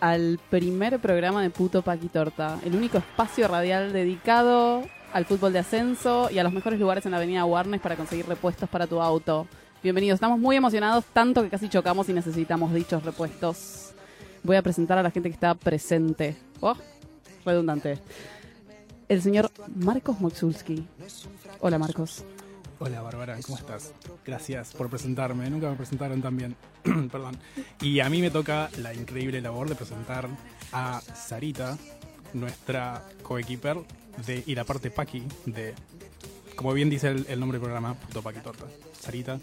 al primer programa de Puto Paqui Torta, el único espacio radial dedicado al fútbol de ascenso y a los mejores lugares en la avenida Warnes para conseguir repuestos para tu auto. Bienvenidos, estamos muy emocionados, tanto que casi chocamos y necesitamos dichos repuestos. Voy a presentar a la gente que está presente. Oh, redundante. El señor Marcos Moxulski. Hola Marcos. Hola Bárbara, ¿cómo estás? Gracias por presentarme. Nunca me presentaron tan bien. Perdón. Y a mí me toca la increíble labor de presentar a Sarita, nuestra coequiper de y la parte Paqui de, como bien dice el, el nombre del programa, Puto Paqui Torta. Sarita.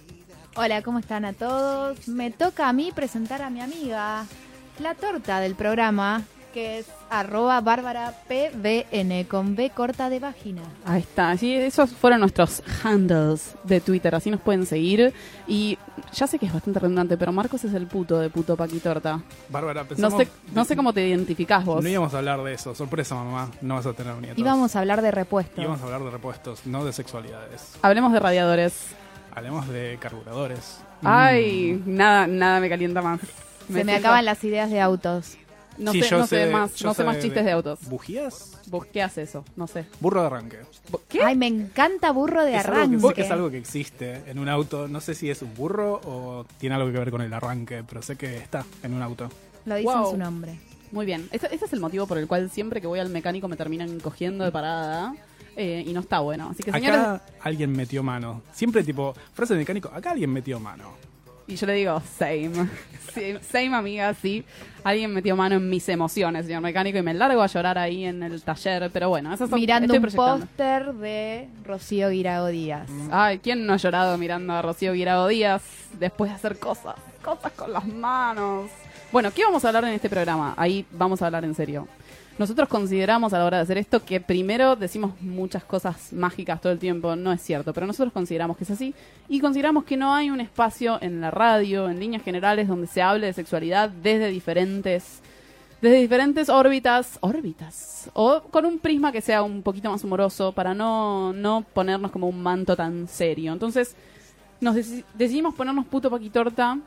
Hola, ¿cómo están a todos? Me toca a mí presentar a mi amiga, la torta del programa, que es arroba bárbara pbn con B corta de vagina. Ahí está, sí, esos fueron nuestros handles de Twitter, así nos pueden seguir. Y ya sé que es bastante redundante, pero Marcos es el puto de puto Paquitorta. Bárbara, No sé, no sé cómo te identificás vos. No íbamos a hablar de eso. Sorpresa, mamá. No vas a tener nietos. Íbamos a hablar de repuestos. Íbamos a hablar de repuestos, no de sexualidades. Hablemos de radiadores. Hablemos de carburadores. Ay, nada, nada me calienta más. Se me acaban las ideas de autos. No Sí, sé, yo no sé sé- de más, yo no sé sé más de- chistes de autos. ¿Bujías? ¿Vos qué haces eso? No sé. Burro de arranque. ¿Vos- ¿Qué? Ay, me encanta burro de Es algo, arranque. que, es algo que existe en un auto. No sé si es un burro o tiene algo que ver con el arranque, pero sé que está en un auto. Lo dice en Wow. su nombre. Muy bien. Este es el motivo por el cual siempre que voy al mecánico me terminan cogiendo de parada. eh, y no está bueno. Así que señores, Acá alguien metió mano. Siempre tipo, frase de mecánico, acá alguien metió mano. Y yo le digo, same. Sí, same, amiga, sí. Alguien metió mano en mis emociones, señor mecánico, y me largo a llorar ahí en el taller. Pero bueno, esas son Mirando un póster de Rocío Guirao Díaz. Ay, ¿quién no ha llorado mirando a Rocío Guirao Díaz después de hacer cosas? Cosas con las manos. Bueno, ¿qué vamos a hablar en este programa? Ahí vamos a hablar en serio. Nosotros consideramos a la hora de hacer esto que primero decimos muchas cosas mágicas todo el tiempo, no es cierto, pero nosotros consideramos que es así y consideramos que no hay un espacio en la radio, en líneas generales, donde se hable de sexualidad desde diferentes desde diferentes órbitas, órbitas, o con un prisma que sea un poquito más humoroso para no, no ponernos como un manto tan serio. Entonces, nos deci- decidimos ponernos puto paquitorta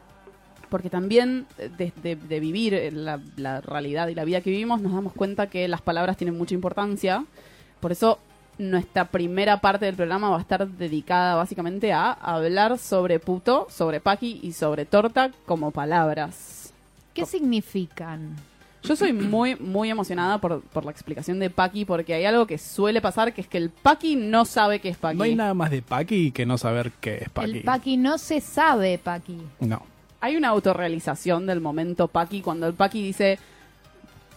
porque también eh, de, de- de vivir eh, la, la realidad y la vida que vivimos nos damos cuenta que las palabras tienen mucha importancia. Por eso nuestra primera parte del programa va a estar dedicada básicamente a hablar sobre puto, sobre paqui y sobre torta como palabras. ¿Qué significan? Yo soy muy, muy emocionada por, por la explicación de Paqui porque hay algo que suele pasar que es que el Paqui no sabe qué es Paqui. No hay nada más de Paqui que no saber qué es Paqui. El Paqui no se sabe, Paqui. No. Hay una autorrealización del momento Paqui cuando el Paqui dice,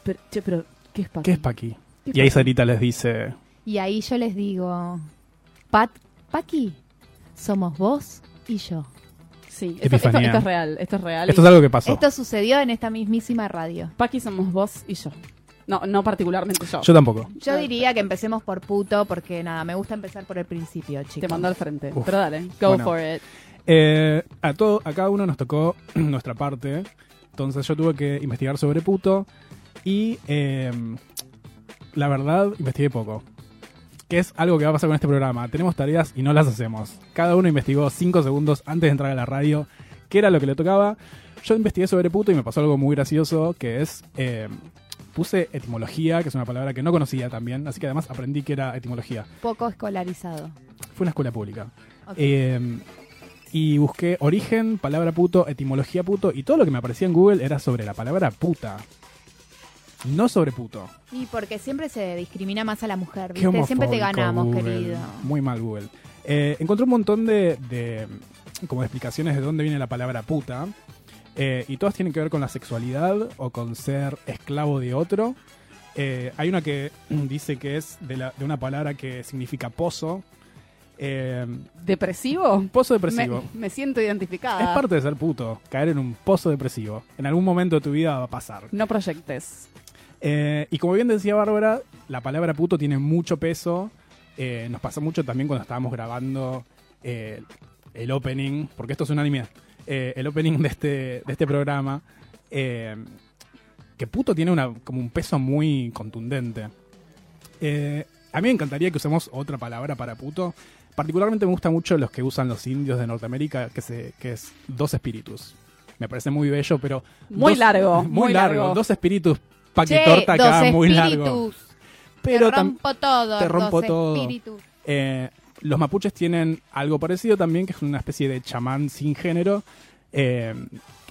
pero, che, pero ¿qué es Paqui? ¿Qué es Paqui? ¿Qué Y ahí? Sarita les dice, Y ahí yo les digo, Pat, Paqui, somos vos y yo. Sí, esto, esto- Epifanía. esto es real, esto es real. esto y es algo que pasó. Esto sucedió en esta mismísima radio. Paqui somos vos y yo. No, no particularmente yo. Yo tampoco. Yo diría que empecemos por puto porque nada, me gusta empezar por el principio, chicos. Te mando al frente. Uf. Pero dale, go Bueno. for it. Eh, a, todo, a cada uno nos tocó nuestra parte. Entonces yo tuve que investigar sobre puto. Y eh, la verdad, investigué poco. Que es algo que va a pasar con este programa. Tenemos tareas y no las hacemos. Cada uno investigó 5 segundos antes de entrar a la radio qué era lo que le tocaba. Yo investigué sobre puto y me pasó algo muy gracioso que es... eh, puse etimología, que es una palabra que no conocía también, así que además aprendí que era etimología. Poco escolarizado. Fue una escuela pública. Ok. Eh, y busqué origen, palabra puto, etimología puto, y todo lo que me aparecía en Google era sobre la palabra puta. no sobre puto. Y porque siempre se discrimina más a la mujer, ¿viste? Siempre te ganamos, Google. querido. Muy mal, Google. Eh, encontré un montón de, de, como de explicaciones de dónde viene la palabra puta. eh, y todas tienen que ver con la sexualidad o con ser esclavo de otro. Eh, hay una que dice que es de, la- de una palabra que significa pozo. Eh, ¿Depresivo? pozo depresivo. me siento identificada. Es parte de ser puto, caer en un pozo depresivo. En algún momento de tu vida va a pasar. No proyectes. Eh, y como bien decía Bárbara, la palabra puto tiene mucho peso. Eh, nos pasó mucho también cuando estábamos grabando el opening, porque esto es un anime, eh, el opening de este, de este programa. que puto tiene una, como un peso muy contundente. A mí me encantaría que usemos otra palabra para puto. Particularmente me gustan mucho los que usan los indios de Norteamérica, que, se, que es dos espíritus. Me parece muy bello, pero... Muy dos- largo, Muy, muy largo. largo. Dos espíritus pa' que Che, torta acá, muy largo. Pero te rompo todo. te rompo dos todo. eh, los mapuches tienen algo parecido también, que es una especie de chamán sin género, eh,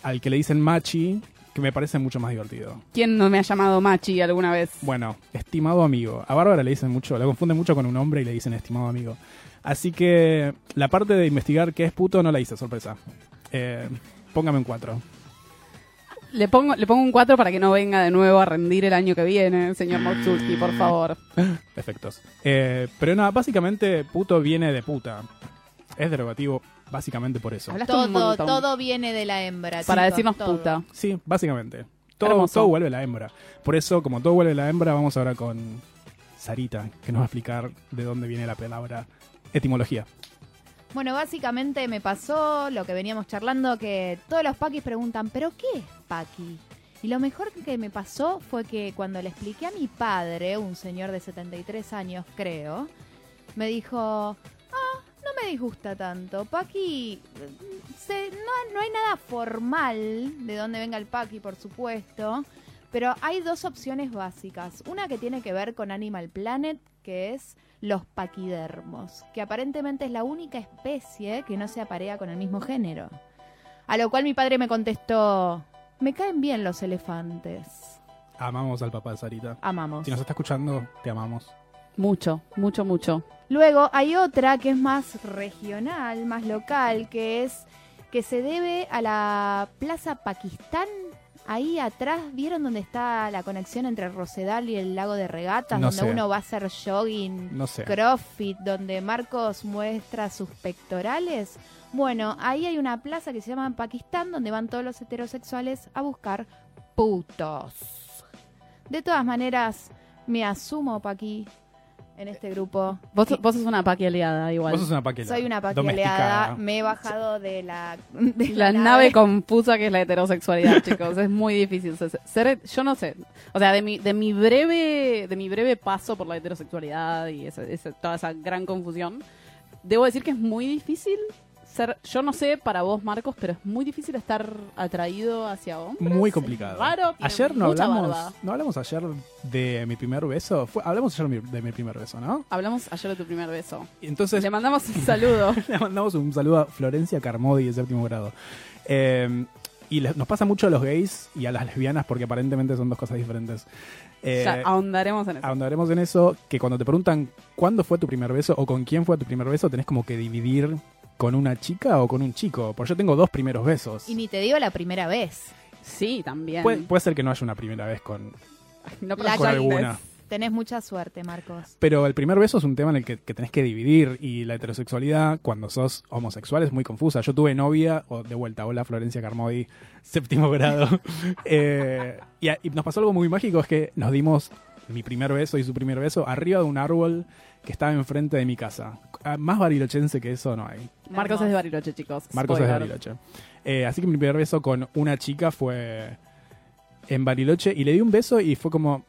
al que le dicen machi, que me parece mucho más divertido. ¿Quién no me ha llamado machi alguna vez? Bueno, estimado amigo. A Bárbara le dicen mucho, la confunden mucho con un hombre y le dicen estimado amigo. Así que la parte de investigar qué es puto no la hice, sorpresa. Eh, póngame un 4. Le pongo, le pongo un 4 para que no venga de nuevo a rendir el año que viene, señor Motsulki, por favor. Efectos. Eh, pero nada, básicamente puto viene de puta. Es derogativo, básicamente por eso. Hablaste Todo, todo viene de la hembra. Para chicos, decirnos todo. puta. Sí, básicamente. Todo, todo vuelve a la hembra. Por eso, como todo vuelve a la hembra, vamos ahora con Sarita, que nos va a explicar de dónde viene la palabra etimología. Bueno, básicamente me pasó lo que veníamos charlando, que todos los paquis preguntan, ¿pero qué es paqui? Y lo mejor que me pasó fue que cuando le expliqué a mi padre, un señor de 73 años creo, me dijo, ah, no me disgusta tanto. Paqui, se- no, no hay nada formal de dónde venga el paqui, por supuesto, pero hay dos opciones básicas. Una que tiene que ver con Animal Planet, que es los paquidermos, que aparentemente es la única especie que no se aparea con el mismo género. A lo cual mi padre me contestó, me caen bien los elefantes. Amamos al papá de Sarita. Amamos. Si nos está escuchando, te amamos. Mucho, mucho, mucho. Luego hay otra que es más regional, más local, que es que se debe a la Plaza Pakistán. Ahí atrás, ¿vieron dónde está la conexión entre Rosedal y el lago de regatas? No donde sé. uno va a hacer jogging, No sé. CrossFit, donde Marcos muestra sus pectorales. Bueno, ahí hay una plaza que se llama Pakistán, donde van todos los heterosexuales a buscar putos. De todas maneras, me asumo, Paqui, en este grupo. Vos, vos sos una paqui aliada igual. Vos sos una paquela. soy una Paqui aliada, me he bajado de la, de La nave confusa que es la heterosexualidad, chicos. Es muy difícil ser, ser- yo no sé. O sea, de mi, de mi breve, de mi breve paso por la heterosexualidad y esa- esa- toda esa gran confusión, debo decir que es muy difícil ser, yo no sé para vos, Marcos, pero es muy difícil estar atraído hacia hombres. Muy complicado. raro, ayer no hablamos, barba. no hablamos ayer de mi primer beso. Fue- hablamos ayer de mi- primer beso, ¿no? Hablamos ayer de tu primer beso. Entonces Le mandamos un saludo. Le mandamos un saludo a Florencia Carmody de séptimo grado. Eh, y le- nos pasa mucho a los gays y a las lesbianas porque aparentemente son dos cosas diferentes. Eh, ya ahondaremos en eso. ahondaremos en eso, que cuando te preguntan cuándo fue tu primer beso o con quién fue tu primer beso, tenés como que dividir con una chica o con un chico. Porque yo tengo dos primeros besos. Y ni te digo la primera vez. Sí, también. Puede, puede ser que no haya una primera vez con... no La con alguna. Tenés mucha suerte, Marcos. Pero el primer beso es un tema en el que, que tenés que dividir y la heterosexualidad cuando sos homosexual es muy confusa. Yo tuve novia, o de vuelta, hola Florencia Carmody, séptimo grado. Eh, y, a- y nos pasó algo muy mágico, es que nos dimos mi primer beso y su primer beso arriba de un árbol que estaba enfrente de mi casa. Ah, Más barilochense que eso no hay. Marcos es de Bariloche, chicos. Marcos es de. Bariloche. Eh, así que mi primer beso con una chica fue en Bariloche y le di un beso y fue como,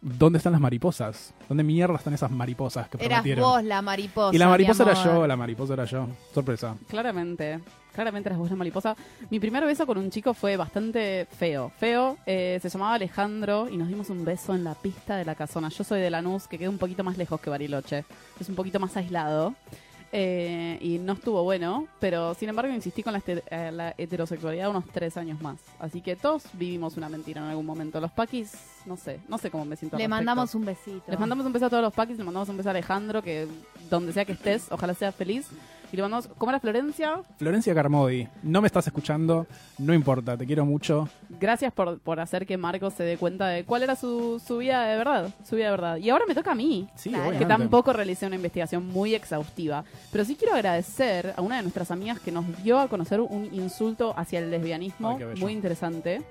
¿dónde están las mariposas? ¿Dónde mierda están esas mariposas que Eras prometieron? vos la mariposa. y la mariposa mi era amor. yo, la mariposa era yo. Sorpresa. Claramente, claramente eras vos la mariposa. Mi primer beso con un chico fue bastante feo. Feo, eh, se llamaba Alejandro y nos dimos un beso en la pista de la casona. Yo soy de Lanús, que queda un poquito más lejos que Bariloche. Es un poquito más aislado. Eh, y no estuvo bueno, pero sin embargo insistí con la, este- eh, la heterosexualidad unos tres años más. Así que todos vivimos una mentira en algún momento. Los paquis, no sé, no sé cómo me siento. Le mandamos un besito. Les mandamos un beso a todos los paquis, le mandamos un beso a Alejandro, que donde sea que estés, ojalá seas feliz. Y le mandamos, ¿cómo era Florencia? Florencia Carmodi, no me estás escuchando, no importa, te quiero mucho. Gracias por, por hacer que Marcos se dé cuenta de cuál era su, su vida de verdad, su vida de verdad. Y ahora me toca a mí. Sí, Claro. que tampoco realicé una investigación muy exhaustiva. Pero sí quiero agradecer a una de nuestras amigas que nos dio a conocer un insulto hacia el lesbianismo Ay, muy interesante.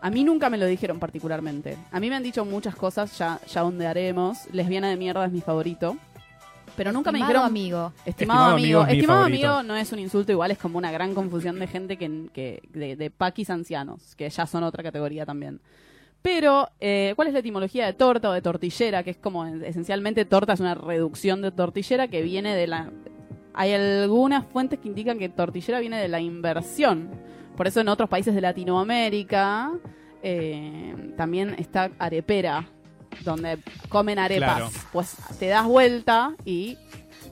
A mí nunca me lo dijeron particularmente. A mí me han dicho muchas cosas, ya, ya ondearemos. Lesbiana de mierda es mi favorito. Pero nunca me Estimado dijeron... amigo. Estimado, Estimado amigo, amigo es mi estimado favorito. amigo no es un insulto, igual es como una gran confusión de gente que, que de, de paquis ancianos, que ya son otra categoría también. Pero, eh, ¿cuál es la etimología de torta o de tortillera? Que es como, esencialmente, torta es una reducción de tortillera que viene de la... Hay algunas fuentes que indican que tortillera viene de la inversión. Por eso en otros países de Latinoamérica eh, también está arepera, donde comen arepas. Claro. Pues te das vuelta y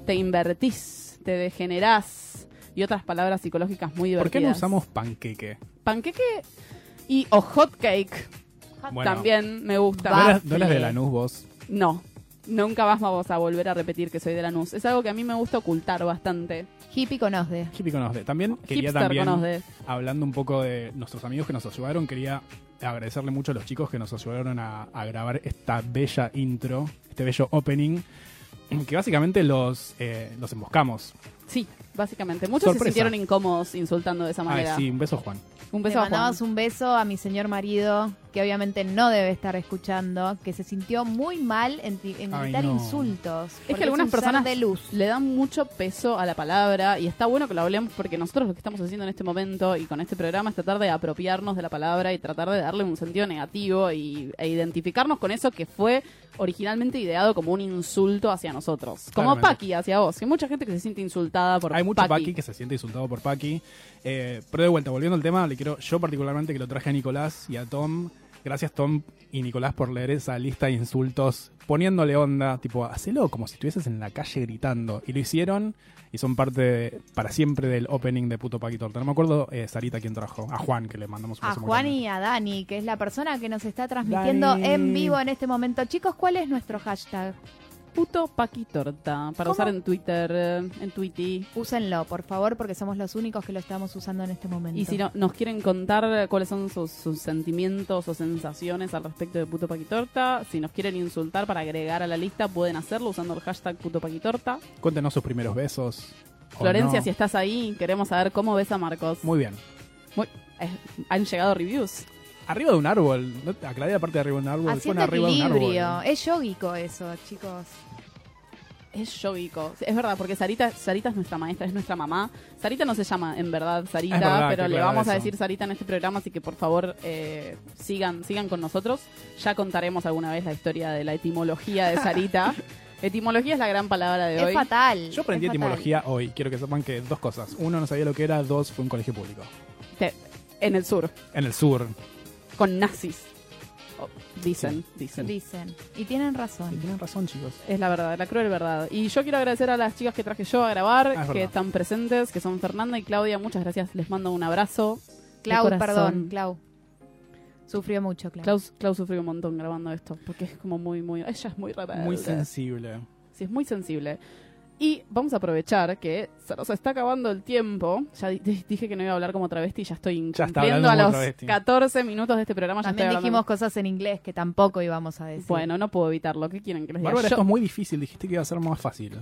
te invertís, te degenerás y otras palabras psicológicas muy ¿Por divertidas. qué no usamos panqueque? panqueque y o hot cake? Bueno. También me gusta. ¿No eras, no eras de. Lanús vos? No, nunca más vamos a volver a repetir que soy de Lanús. Es algo que a mí me gusta ocultar bastante. Hippie con Osde. Hippie con Osde. También quería Hipster también, hablando un poco de nuestros amigos que nos ayudaron, quería agradecerle mucho a los chicos que nos ayudaron a, grabar esta bella intro, este bello opening, que básicamente los, eh, los emboscamos. Sí, básicamente. Muchos se sintieron incómodos insultando de esa Ay, manera. sí, un beso Juan. Un Le beso a Juan. mandamos un beso a mi señor marido, que obviamente no debe estar escuchando, que se sintió muy mal en, en Ay, gritar no. insultos. Es que algunas personas de luz. le dan mucho peso a la palabra y está bueno que lo hablemos porque nosotros lo que estamos haciendo en este momento y con este programa es tratar de apropiarnos de la palabra y tratar de darle un sentido negativo y, e identificarnos con eso que fue originalmente ideado como un insulto hacia nosotros. Como Claramente. Paqui hacia vos. Hay mucha gente que se siente insultada por Hay mucho Paqui. Paqui que se siente insultado por Paqui. Eh, pero de vuelta, volviendo al tema, le quiero, yo particularmente que lo traje a Nicolás y a Tom. Gracias Tom y Nicolás por leer esa lista de insultos, poniéndole onda, tipo, hacelo como si estuvieses en la calle gritando. Y lo hicieron y son parte de- para siempre del opening de Puto Paqui Torta. No me acuerdo, eh, Sarita, quién trajo. A Juan, que le mandamos un A Juan grande. y a Dani, que es la persona que nos está transmitiendo Dani. en vivo en este momento. Chicos, ¿cuál es nuestro hashtag? Puto Paqui Torta. Para ¿Cómo? usar en Twitter, eh, en Twitty. Úsenlo, por favor, porque somos los únicos que lo estamos usando en este momento. Y si no, nos quieren contar cuáles son sus, sus sentimientos o sensaciones al respecto de Puto Paquitorta, si nos quieren insultar para agregar a la lista, pueden hacerlo usando el hashtag Puto Paquitorta. Cuéntenos sus primeros besos. Florencia, no. si estás ahí, queremos saber cómo ves a Marcos. Muy bien. Eh, han llegado reviews. Arriba de un árbol. ¿no? Aclaré la parte de arriba de un árbol. Haciendo de un equilibrio. árbol. Es yogico eso, chicos. Es yogico. Sí, Es verdad, porque Sarita, Sarita es nuestra maestra, es nuestra mamá. Sarita no se llama en verdad Sarita, Es verdad, pero le vamos a decir Sarita en este programa, así que por favor eh, sigan, sigan con nosotros. Ya contaremos alguna vez la historia de la etimología de Sarita. etimología es la gran palabra de Es hoy. fatal. Yo aprendí es fatal. etimología hoy. Quiero que sepan que dos cosas. Uno, no sabía lo que era. Dos, fue un colegio público. Te- en el sur, En el sur. con nazis. Dicen, dicen. Dicen. Y tienen Y razón. tienen razón, chicos. Es la verdad, la cruel verdad. Y yo quiero agradecer a las chicas que traje yo a grabar, Ah, es que verdad. están presentes, que son Fernanda y Claudia. Muchas gracias, les mando un abrazo. Clau, perdón, Clau. Sufrió mucho, Clau. Clau, Clau sufrió un montón grabando esto, porque es como muy, muy... Ella es muy rebelde. Muy sensible. Sí, es muy sensible. Y vamos a aprovechar que se nos está acabando el tiempo. Ya di- di- dije que no iba a hablar como travesti y ya estoy Ya incumpliendo hablando a los travesti. 14 minutos de este programa. Ya También estoy hablando- dijimos cosas en inglés que tampoco íbamos a decir. Bueno, no puedo evitarlo. ¿Qué quieren que les diga? Bárbara, Yo- esto es muy difícil. Dijiste que iba a ser más fácil.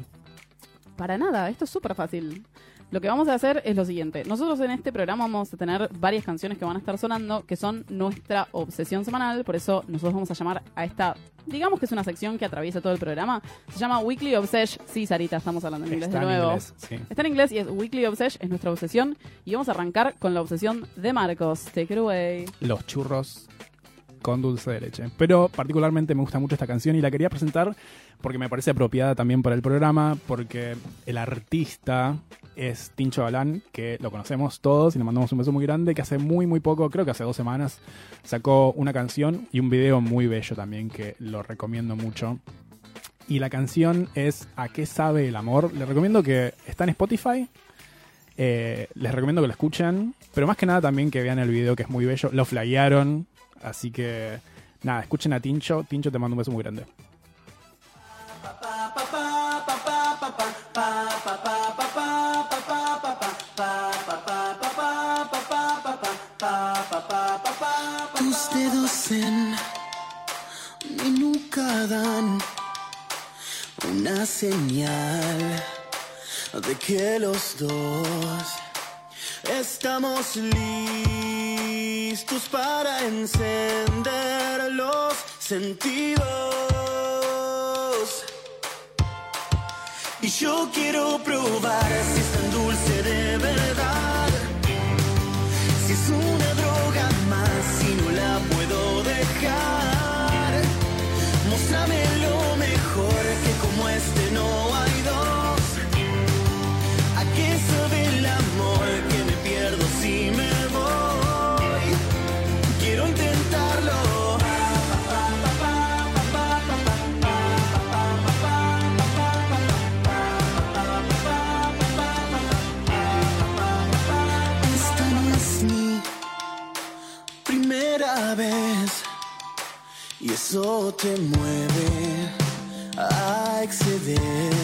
Para nada, esto es súper fácil. Lo que vamos a hacer es lo siguiente. Nosotros en este programa vamos a tener varias canciones que van a estar sonando, que son nuestra obsesión semanal. Por eso nosotros vamos a llamar a esta, digamos que es una sección que atraviesa todo el programa. Se llama Weekly Obsession. Sí, Sarita, estamos hablando en inglés Está de en nuevo. inglés, sí. Está en inglés y es Weekly Obsession, es nuestra obsesión. Y vamos a arrancar con la obsesión de Marcos. Take it away. Los churros con dulce de leche. Pero particularmente me gusta mucho esta canción y la quería presentar porque me parece apropiada también para el programa, porque el artista es Tincho Galán, que lo conocemos todos y le mandamos un beso muy grande, que hace muy muy poco, creo que hace dos semanas, sacó una canción y un video muy bello también que lo recomiendo mucho. y la canción es ¿A qué sabe el amor? Les recomiendo que está en Spotify. Eh, les recomiendo que lo escuchen, pero más que nada también que vean el video que es muy bello. Lo flaguearon, así que nada, escuchen a Tincho. Tincho te mando un beso muy grande. Tus dedos en mi nuca dan una señal de que los dos estamos listos para encender los sentidos. Y yo quiero probar si es tan dulce de verdad. Si es una eso te mueve a exceder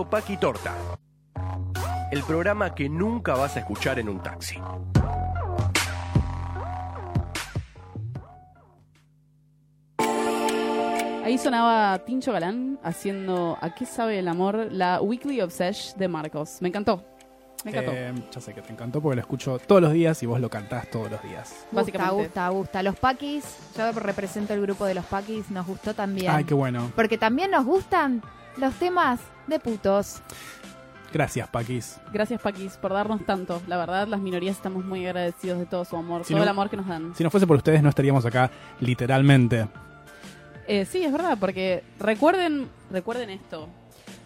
es Puto Paqui Torta. El programa que nunca vas a escuchar en un taxi. Ahí sonaba Tincho Galán haciendo ¿A qué sabe el amor? La Weekly Obsession de Marcos. Me encantó. Me encantó. Eh, ya sé que te encantó porque lo escucho todos los días y vos lo cantás todos los días. Gusta, Básicamente. gusta, gusta. Los paquis, yo represento el grupo de los paquis, nos gustó también. Ay, qué bueno. Porque también nos gustan los temas de putos. Gracias, Paquis. Gracias, Paquis, por darnos tanto. La verdad, las minorías estamos muy agradecidos de todo su amor, Si todo no- el amor que nos dan. Si no fuese por ustedes, no estaríamos acá literalmente. Eh, sí, es verdad, porque recuerden, recuerden esto.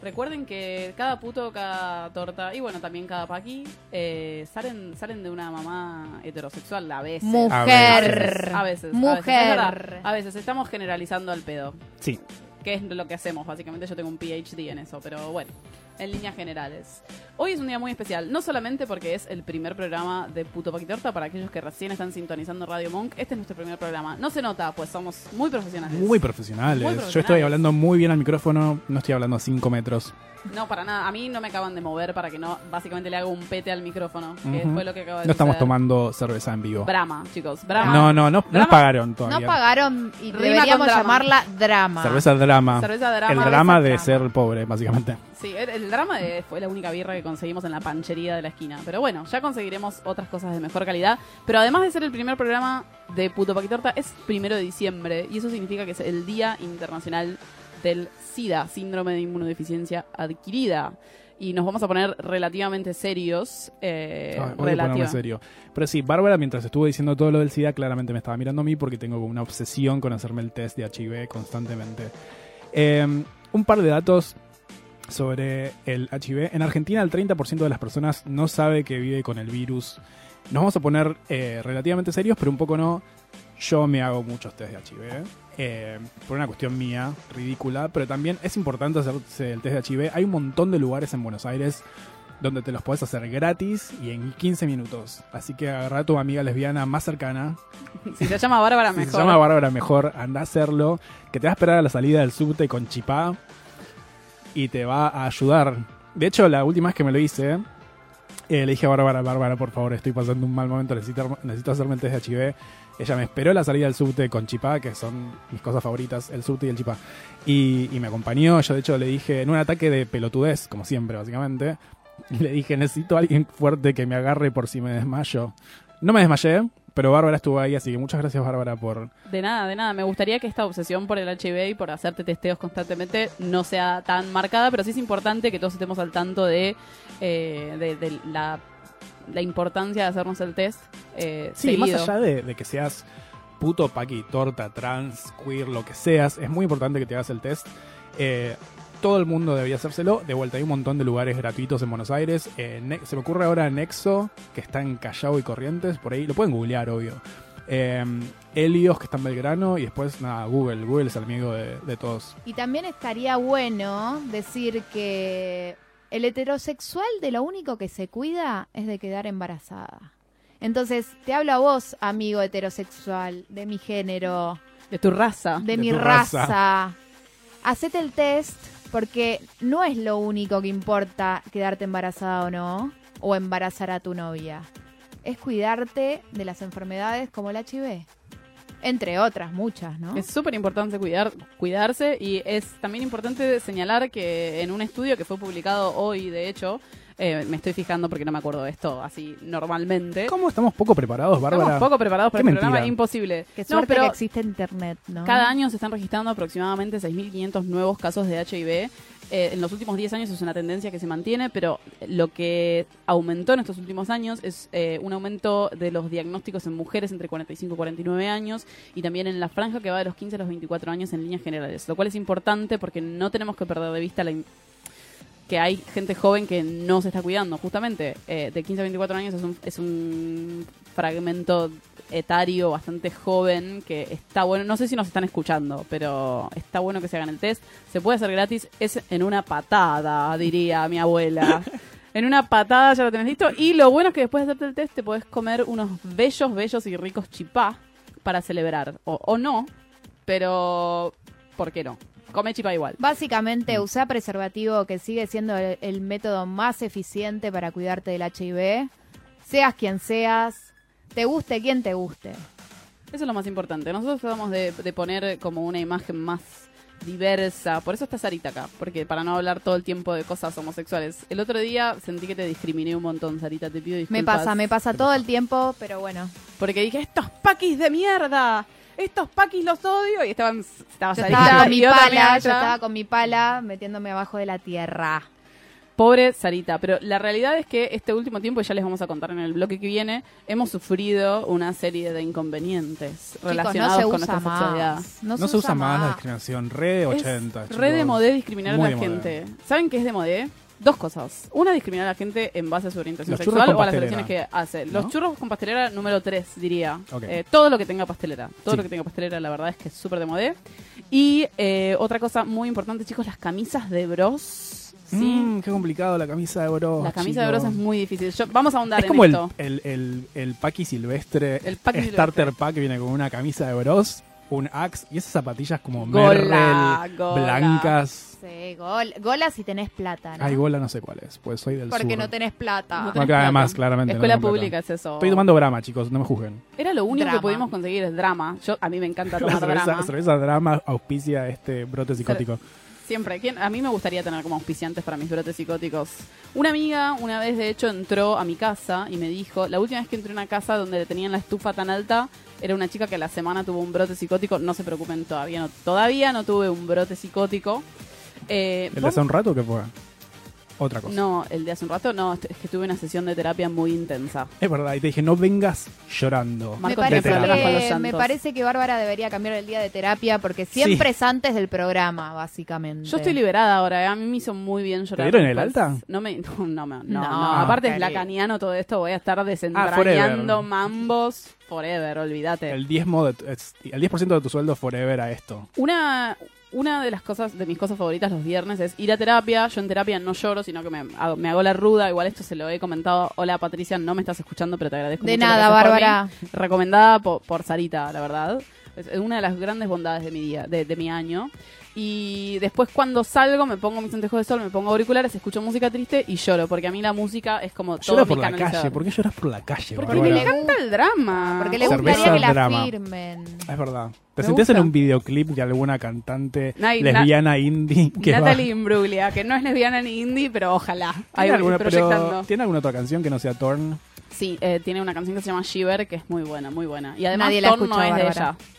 Recuerden que cada puto, cada torta y bueno, también cada paqui eh, salen, salen de una mamá heterosexual a veces. Mujer. A veces. A veces. Mujer. A veces. A veces estamos generalizando al pedo. Sí. Que es lo que hacemos, básicamente. Yo tengo un PhD en eso, pero bueno, en líneas generales. Hoy es un día muy especial, no solamente porque es el primer programa de Puto Paquitorta, para aquellos que recién están sintonizando Radio Monk, este es nuestro primer programa. No se nota, pues somos muy profesionales. Muy profesionales. Muy Yo estoy hablando muy bien al micrófono, no estoy hablando a 5 metros. No, para nada, a mí no me acaban de mover para que no, básicamente le haga un pete al micrófono, que fue lo que acaba de No estamos tomando cerveza en vivo. Brahma, chicos, Brahma. No, no, no, no nos pagaron todavía. No pagaron y Rima deberíamos drama. llamarla drama. Cerveza drama. Cerveza drama. El drama de ser pobre, básicamente. Sí, el, el drama de- fue la única birra que conseguimos en la panchería de la esquina. Pero bueno, ya conseguiremos otras cosas de mejor calidad. Pero además de ser el primer programa, de Puto Paquitorta es primero de diciembre y eso significa que es el Día Internacional del SIDA, Síndrome de Inmunodeficiencia Adquirida. Y nos vamos a poner relativamente serios. Eh, relativa- serio. Pero sí, Bárbara, mientras estuvo diciendo todo lo del SIDA, claramente me estaba mirando a mí porque tengo como una obsesión con hacerme el test de HIV constantemente. Eh, un par de datos sobre el HIV. En Argentina, el 30% de las personas no sabe que vive con el virus. Nos vamos a poner eh, relativamente serios, pero un poco no. Yo me hago muchos test de HIV. eh, por una cuestión mía, ridícula, pero también es importante hacerse el test de HIV. Hay un montón de lugares en Buenos Aires donde te los puedes hacer gratis y en 15 minutos. Así que agarra a tu amiga lesbiana más cercana. Si se llama Bárbara, Si mejor. se llama Bárbara mejor, anda a hacerlo. Que te va a esperar a la salida del subte con chipá y te va a ayudar. De hecho, la última vez que me lo hice, eh, le dije Bárbara, Bárbara, por favor, estoy pasando un mal momento, necesito, necesito hacerme el test de HIV. Ella me esperó la salida del subte con chipá, que son mis cosas favoritas, el subte y el chipá. Y, me acompañó, yo de hecho le dije, en un ataque de pelotudez, como siempre, básicamente, le dije, necesito alguien fuerte que me agarre por si me desmayo. No me desmayé, pero Bárbara estuvo ahí, así que muchas gracias Bárbara por... De nada, de nada. Me gustaría que esta obsesión por el HIV y por hacerte testeos constantemente no sea tan marcada, pero sí es importante que todos estemos al tanto de, eh, de, de la, la importancia de hacernos el test. Eh, Sí, más allá de, de que seas puto, paqui, torta, trans, queer, lo que seas, es muy importante que te hagas el test. Eh, todo el mundo debería hacérselo. De vuelta, hay un montón de lugares gratuitos en Buenos Aires. Eh, se me ocurre ahora Nexo, que está en Callao y Corrientes, por ahí. Lo pueden googlear, obvio. Eh, Helios, que está en Belgrano. Y después, nada, Google. Google es el amigo de, de todos. Y también estaría bueno decir que el heterosexual de lo único que se cuida es de quedar embarazada. Entonces, te hablo a vos, amigo heterosexual, de mi género, De tu raza. de, De mi raza. raza. Hacete el test porque no es lo único que importa quedarte embarazada o no, o embarazar a tu novia. Es cuidarte de las enfermedades como el HIV. Entre otras, muchas, ¿no? Es súper importante cuidar, cuidarse y es también importante señalar que en un estudio que fue publicado hoy, de hecho, eh, me estoy fijando porque no me acuerdo de esto así normalmente. ¿Cómo estamos poco preparados, Bárbara? Estamos poco preparados para el programa, mentira. imposible. Qué No, pero que existe internet, ¿no? cada año se están registrando aproximadamente 6.500 nuevos casos de HIV. Eh, en los últimos 10 años es una tendencia que se mantiene, pero lo que aumentó en estos últimos años es eh, un aumento de los diagnósticos en mujeres entre 45 y 49 años y también en la franja que va de los 15 a los 24 años en líneas generales, lo cual es importante porque no tenemos que perder de vista la que hay gente joven que no se está cuidando, justamente. Eh, de 15 a 24 años es un, es un fragmento etario bastante joven que está bueno. No sé si nos están escuchando, pero está bueno que se hagan el test. Se puede hacer gratis, es en una patada, diría mi abuela. En una patada ya lo tenés listo. Y lo bueno es que después de hacerte el test te podés comer unos bellos, bellos y ricos chipá para celebrar. O, o no, pero ¿por qué no? Come chipá igual. Básicamente, usa preservativo, que sigue siendo el, el método más eficiente para cuidarte del HIV. Seas quien seas, te guste quien te guste. Eso es lo más importante. Nosotros tratamos de, de poner como una imagen más diversa. Por eso está Sarita acá, porque para no hablar todo el tiempo de cosas homosexuales. El otro día sentí que te discriminé un montón, Sarita, te pido disculpas. Me pasa, me pasa todo el tiempo, pero bueno. Porque dije, estos paquis de mierda, estos paquis los odio. Y estaban, estaba Yo Sarita estaba con mi pala, yo estaba con mi pala metiéndome abajo de la tierra. Pobre Sarita, pero la realidad es que este último tiempo, y ya les vamos a contar en el bloque que viene, hemos sufrido una serie de inconvenientes Chicos, relacionados no con nuestra sexualidad. más. No, se usa más la discriminación, re de 80. Es re de modé discriminar a la de gente. ¿Saben qué es de modé? Dos cosas. Una, discriminar a la gente en base a su orientación Los sexual o a las elecciones que hace. Los ¿No? churros con pastelera número 3, diría. Eh, todo lo que tenga pastelera. Todo Sí. lo que tenga pastelera, la verdad es que es súper de modé. Y eh, otra cosa muy importante, chicos, las camisas de bros. ¿sí? Mm, qué complicado la camisa de bros. la camisa de bros es muy difícil. Yo- vamos a ahondar Es en como el, esto. el, el, el paqui silvestre, El paqui starter silvestre. pack viene con una camisa de bros, un axe y esas zapatillas como Gola, Merrell, gola. blancas. Sí, gol, gola si tenés plata, ¿no? Ay, gola no sé cuál es, pues soy del Porque sur. no tenés plata. No tenés además, plata. claramente. no Escuela plata. pública es eso. Estoy tomando brama, chicos, no me juzguen. Era lo único Drama. que pudimos conseguir, es drama. Yo, a mí me encanta La tomar cerveza, drama. cerveza drama auspicia este brote psicótico. Siempre. ¿Quién? A mí me gustaría tener como auspiciantes para mis brotes psicóticos. Una amiga una vez, de hecho, entró a mi casa y me dijo, la última vez que entré a una casa donde le tenían la estufa tan alta, era una chica que a la semana tuvo un brote psicótico. No se preocupen, todavía no, todavía no tuve un brote psicótico. Eh, ¿El hace un rato qué fue? Otra cosa. No, el de hace un rato no, es que tuve una sesión de terapia muy intensa. Es verdad, y te dije, no vengas llorando. Marco me, parece que, me parece que Bárbara debería cambiar el día de terapia porque siempre es antes del programa, básicamente. Yo estoy liberada ahora, ¿eh? a mí me hizo muy bien llorar. dieron el Después- alta? No, me, no, no, me- no, No, no. Aparte es lacaniano todo esto, voy a estar Ah, desentrañando forever. mambos forever, olvídate. El 10%, de el 10 de tu sueldo forever a esto. Una, una de las cosas, de mis cosas favoritas los viernes es ir a terapia. Yo en terapia no lloro, sino que me hago, me hago la ruda. Igual esto se lo he comentado. Hola Patricia, no me estás escuchando, pero te agradezco De mucho nada, haces por. Bárbara. Recomendada po- por, Sarita, la verdad. Es es una de las grandes bondades de mi día, de, de mi año. Y después cuando salgo me pongo mis anteojos de sol, me pongo auriculares, escucho música triste y lloro, porque a mí la música es como todo Llora mi por la canalizador. calle. ¿Por qué lloras por la calle, Porque Bárbara? me encanta el drama. Porque le Cerveza gustaría que la drama. firmen. Es verdad. ¿Te Me sentías en un videoclip de alguna cantante Nay- na- lesbiana indie que va- Natalie Imbruglia, que no es lesbiana ni indie, pero ojalá. Ahí ¿Tiene alguna, pero- proyectando. ¿Tiene alguna otra canción que no sea Torn? Sí, eh, tiene una canción que se llama Shiver, que es muy buena, muy buena. Y además Nadie la Torn no escucha, es de Bárbara. ella.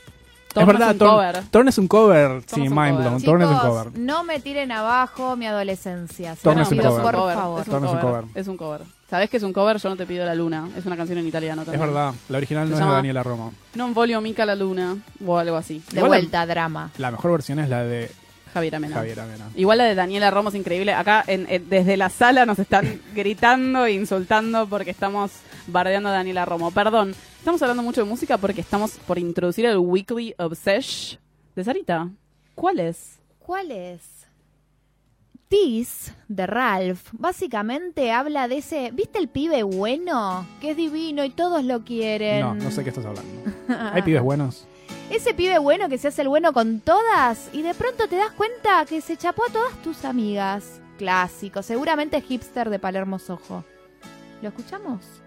Es verdad, un Torn, cover. Torn es un cover. Sí, es un mind cover. blown. Torn es un cover. no me tiren abajo mi adolescencia. Torn lo es un cover. por cover, favor. Es un Torn es un cover. cover. Es un cover. ¿Sabés que es un cover? Yo no te pido la luna. Es una canción en italiano Es también. verdad. La original no es de Daniela Romo. Non voglio mica la luna. O algo así. De Igual la- vuelta, drama. La mejor versión es la de Javier Amena. Javier Amena. Igual la de Daniela Romo es increíble. Acá en- en- desde la sala nos están gritando e insultando porque estamos bardeando a Daniela Romo. Perdón, estamos hablando mucho de música porque estamos por introducir el Weekly Obsession de Sarita. ¿Cuál es? ¿Cuál es? This de Ralph básicamente habla de ese, ¿viste el pibe bueno? Que es divino y todos lo quieren. No, no sé qué estás hablando. ¿Hay pibes buenos? Ese pibe bueno que se hace el bueno con todas y de pronto te das cuenta que se chapó a todas tus amigas. Clásico, seguramente hipster de Palermo Sojo. ¿Lo escuchamos?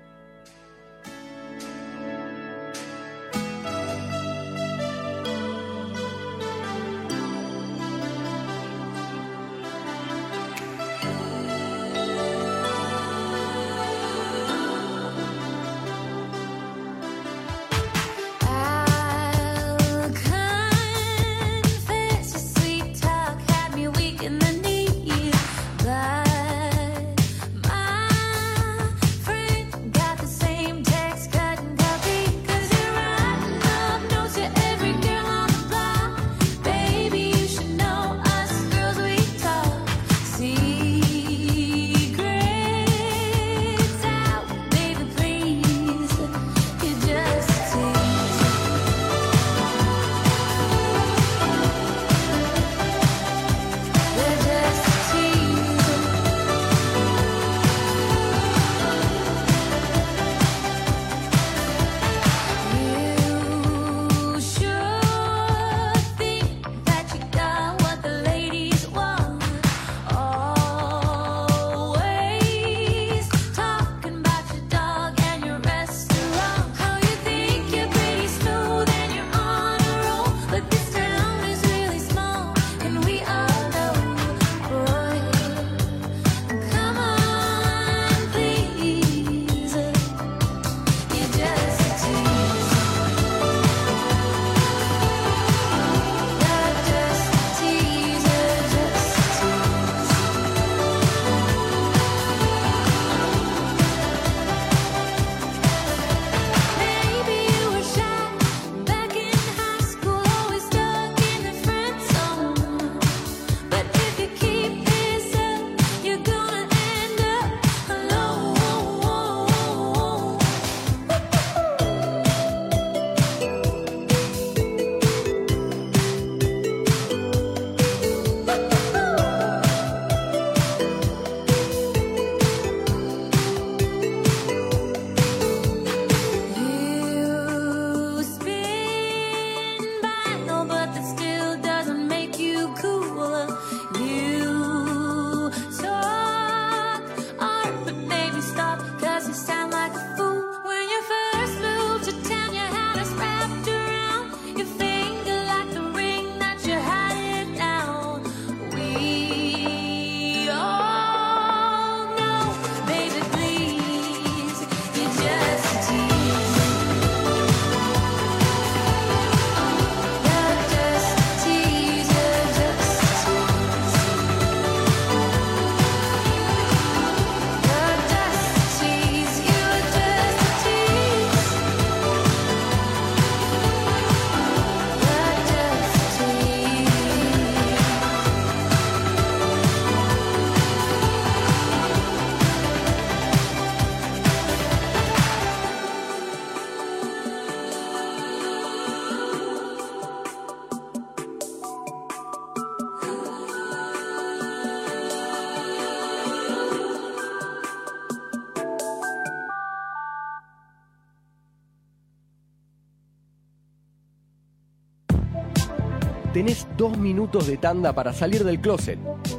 Tenés dos minutos de tanda para salir del closet.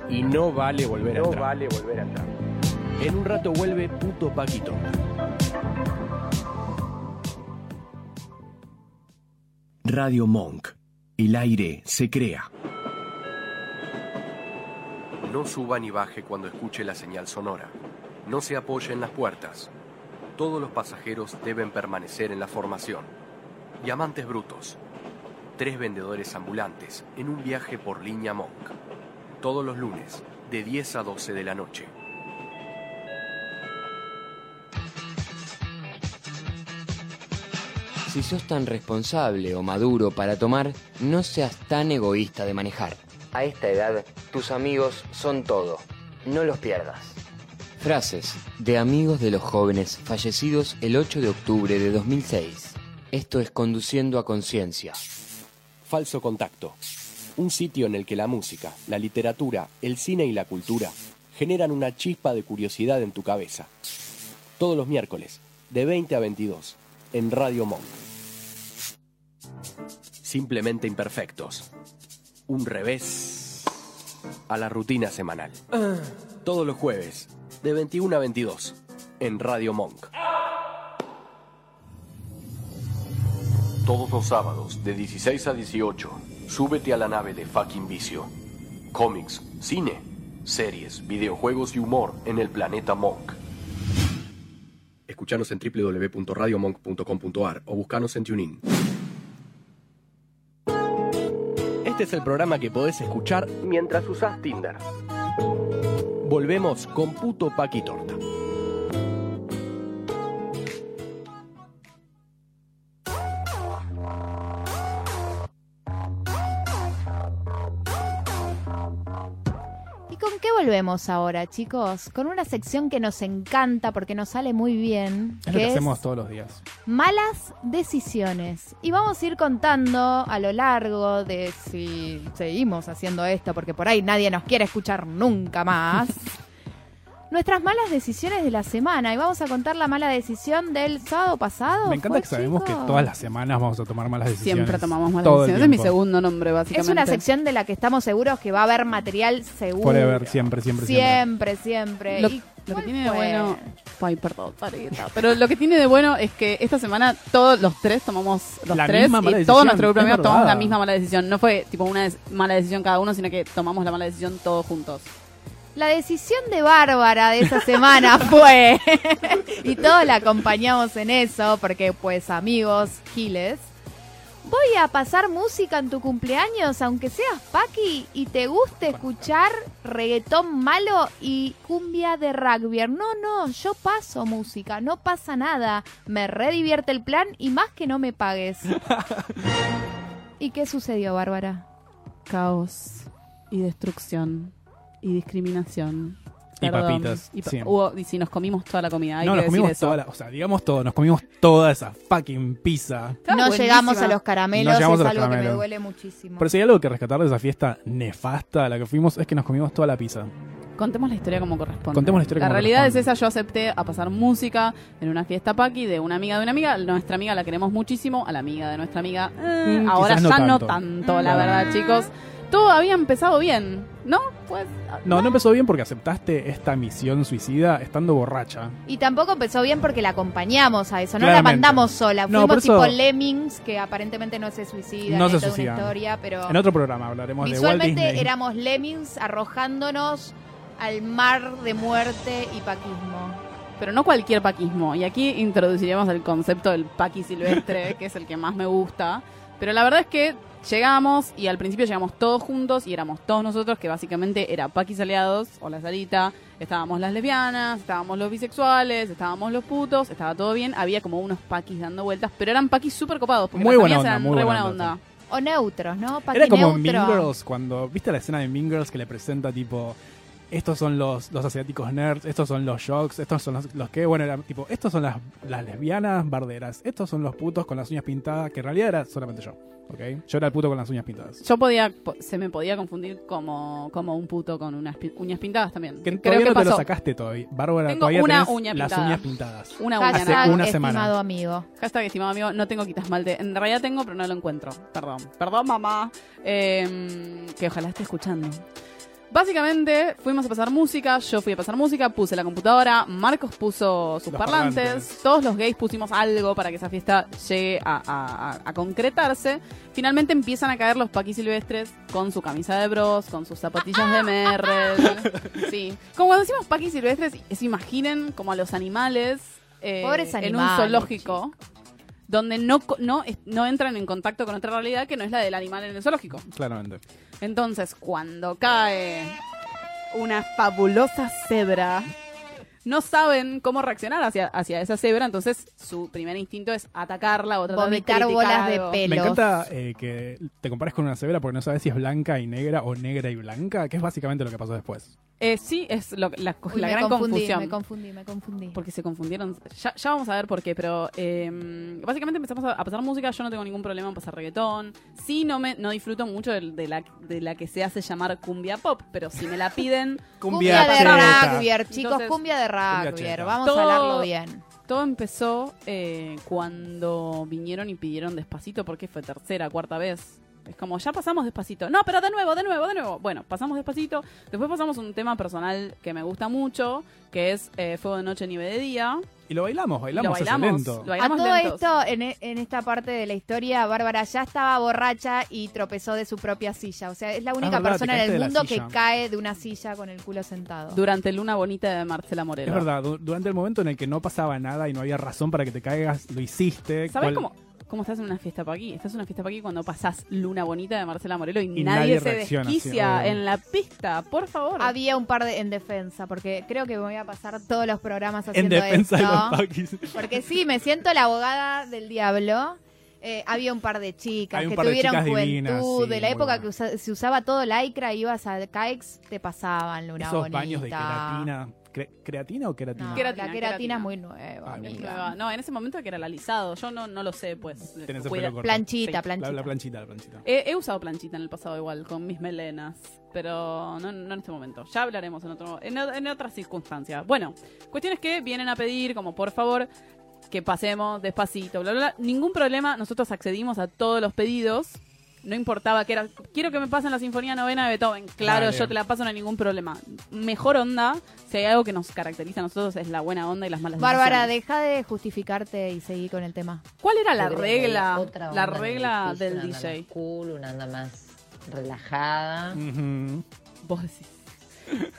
Y no vale volver a No entrar. vale volver a entrar. En un rato vuelve puto Paquito. Radio Monk. El aire se crea. No suba ni baje cuando escuche la señal sonora. No se apoye en las puertas. Todos los pasajeros deben permanecer en la formación. Diamantes brutos. Tres vendedores ambulantes en un viaje por línea Monk. Todos los lunes, de 10 a 12 de la noche. Si sos tan responsable o maduro para tomar, no seas tan egoísta de manejar. A esta edad, tus amigos son todo. No los pierdas. Frases de amigos de los jóvenes fallecidos el 8 de octubre de 2006. Esto es Conduciendo a Conciencia. Falso Contacto. Un sitio en el que la música, la literatura, el cine y la cultura generan una chispa de curiosidad en tu cabeza. Todos los miércoles, de 20 a 22, en Radio Monk. Simplemente imperfectos. Un revés a la rutina semanal. Todos los jueves, de 21 a 22, en Radio Monk. Todos los sábados, de 16 a 18, súbete a la nave de fucking vicio. Cómics, cine, series, videojuegos y humor en el planeta Monk. Escuchanos en www.radiomonk.com.ar o buscanos en TuneIn. Este es el programa que podés escuchar mientras usás Tinder. Volvemos con puto Paqui Torta. Volvemos ahora, chicos? Con una sección que nos encanta porque nos sale muy bien. Es lo que es hacemos todos los días. Malas decisiones. Y vamos a ir contando a lo largo de si seguimos haciendo esto, porque por ahí nadie nos quiere escuchar nunca más. Nuestras malas decisiones de la semana. Y vamos a contar la mala decisión del sábado pasado. Me encanta ¿fue, que sabemos que todas las semanas vamos a tomar malas decisiones. Siempre tomamos malas Todo decisiones. Es mi segundo nombre, Es básicamente. una sección de la que estamos seguros que va a haber material seguro. Forever, siempre, siempre, siempre. Siempre, siempre. Lo, ¿Y lo que tiene de bueno. Ay, perdón, Tarita. Pero lo que tiene de bueno es que esta semana todos los tres tomamos los La tres misma mala y todo decisión, nuestro grupo es tomamos la misma mala decisión. No fue tipo una mala decisión cada uno, sino que tomamos la mala decisión todos juntos. La decisión de Bárbara de esa semana fue, y todos la acompañamos en eso, porque pues amigos, giles, voy a pasar música en tu cumpleaños, aunque seas Paqui y te guste escuchar reggaetón malo y cumbia de rugby. No, no, yo paso música, no pasa nada, me redivierte el plan y más que no me pagues. ¿Y qué sucedió, Bárbara? Caos y destrucción y discriminación. Y Perdón. papitas, Y, pa- sí. hubo- y si nos comimos toda la comida, hay no, que nos decir comimos eso. toda la, o sea, digamos todo, nos comimos toda esa fucking pizza. Estaba no buenísima. llegamos a los caramelos, No llegamos es a los algo que me caramelos. duele muchísimo. Pero si hay algo que rescatar de esa fiesta nefasta a la que fuimos es que nos comimos toda la pizza. Contemos la historia como corresponde. Contemos la historia como realidad corresponde. es esa, yo acepté a pasar música en una fiesta paqui de una amiga de una amiga. Nuestra amiga la queremos muchísimo, a la amiga de nuestra amiga. eh, Mm, ahora quizás ya no no tanto. tanto, la verdad, chicos. Todo había empezado bien, ¿no? Pues No, no empezó bien porque aceptaste esta misión suicida estando borracha. Y tampoco empezó bien porque la acompañamos a eso, no la mandamos sola. No, Fuimos eso- tipo Lemmings, que aparentemente no se suicida, No se una historia, pero En otro programa hablaremos de Walt visualmente Disney. éramos Lemmings arrojándonos al mar de muerte y paquismo. pero no cualquier paquismo. Y aquí introduciríamos el concepto del paqui silvestre, que es el que más me gusta. Pero la verdad es que llegamos y al principio llegamos todos juntos y éramos todos nosotros, que básicamente era paquis aliados, o la salita, estábamos las lesbianas, estábamos los bisexuales, estábamos los putos, estaba todo bien, había como unos paquis dando vueltas, pero eran paquis súper copados, porque Muy las buena onda, eran muy re buena onda, onda. O neutros, ¿no? Paqui Era como Mean neutro. Girls cuando. ¿Viste la escena de Mean Girls que le presenta tipo. Estos son los, los asiáticos nerds, estos son los shocks, estos son los, los que, bueno, era tipo, estos son las, las lesbianas barderas, estos son los putos con las uñas pintadas, que en realidad era solamente yo, ¿ok? Yo era el puto con las uñas pintadas. Yo podía, po- se me podía confundir como, como un puto con unas uñas pintadas también. Que Creo todavía que no te lo sacaste todavía. Bárbara, Tengo todavía una tenés uña las uñas pintadas. Una uña. Hace una estimado semana. amigo. Hashtag estimado amigo, no tengo quitasmalte. En realidad tengo, pero no lo encuentro. Perdón. Perdón, mamá. Eh, que ojalá esté escuchando. Básicamente fuimos a pasar música, yo fui a pasar música, puse la computadora, Marcos puso sus parlantes, parlantes. todos los gays pusimos algo para que esa fiesta llegue a, a- a- concretarse. Finalmente empiezan a caer los paquis silvestres con su camisa de bros, con sus zapatillas de Merrell. Sí. Como cuando decimos paquis silvestres, se imaginen como a los animales, eh, Pobres en un animales, zoológico. Donde no, co- no, no entran en contacto con otra realidad que no es la del animal en el zoológico. Claramente. Entonces, cuando cae una fabulosa cebra, no saben cómo reaccionar hacia, hacia esa cebra, entonces su primer instinto es atacarla o tratar Vomitar de criticar bolas de pelo. Me encanta eh, que te compares con una cebra porque no sabes si es blanca y negra o negra y blanca, que es básicamente lo que pasó después. Eh, sí, es lo- la, Uy, la me gran confundí, confusión. me confundí, me confundí. porque se confundieron. Ya, ya vamos a ver por qué, pero eh, básicamente empezamos a, a pasar música. Yo no tengo ningún problema en pasar reggaetón. Sí, no me no disfruto mucho de, la, de la que se hace llamar cumbia pop, pero si me la piden, Cumbia, de rugby, chicos, Entonces, cumbia de rugby. Vamos Todo- a hablarlo bien. Todo empezó eh, cuando vinieron y pidieron despacito, porque fue tercera, cuarta vez. Es como, ya pasamos despacito. No, pero de nuevo, de nuevo, de nuevo. Bueno, pasamos despacito. Después pasamos un tema personal que me gusta mucho, que es eh, Fuego de Noche, Nieve de Día. Y lo bailamos, bailamos, lo bailamos, lento. lo A todo lentos. esto, en, e- en esta parte de la historia, Bárbara ya estaba borracha y tropezó de su propia silla. O sea, es la única Ah, verdad, persona en el mundo que cae de una silla con el culo sentado. Durante Luna Bonita de Marcela Moreno. Es verdad, du- durante el momento en el que no pasaba nada y no había razón para que te caigas, lo hiciste. ¿Sabes ¿Cuál- cómo, cómo estás en una fiesta pa' aquí? Estás en una fiesta pa' aquí cuando pasás Luna Bonita de Marcela Morelo y, Y nadie, nadie se desquicia en la pista. Por favor. Había un par de en defensa, porque creo que me voy a pasar todos los programas En haciendo defensa de esto. los paquis. Porque sí, me siento la abogada del diablo. Eh, había un par de chicas que tuvieron chicas juventud, divinas, sí, de la época bueno. que usa- se usaba todo lycra, ibas a Caix, te pasaban luna Esos bonita. baños de queratina. Cre- ¿Creatina o No, queratina? Queratina, la queratina queratina. es muy nueva, Ah. Nueva. No, en ese momento que era el alisado. Yo no, no lo sé, pues. Tenés el pelo corto. Planchita, Sí. planchita. La, la planchita, la planchita. He, he usado planchita en el pasado igual, con mis melenas, pero no, no en este momento. Ya hablaremos en, otro, en, en otras circunstancias. Bueno, cuestiones que vienen a pedir, como por favor, que pasemos despacito, bla, bla, bla. Ningún problema, nosotros accedimos a todos los pedidos. No importaba que era, quiero que me pasen la Sinfonía Novena de Beethoven. Claro, yo te la paso, no hay ningún problema. Mejor onda, si hay algo que nos caracteriza a nosotros es la buena onda y las malas Bárbara, deja de justificarte y seguí con el tema. ¿Cuál era la regla? otra La regla edificio, del una anda DJ. Más cool, una anda más relajada. Vos decís.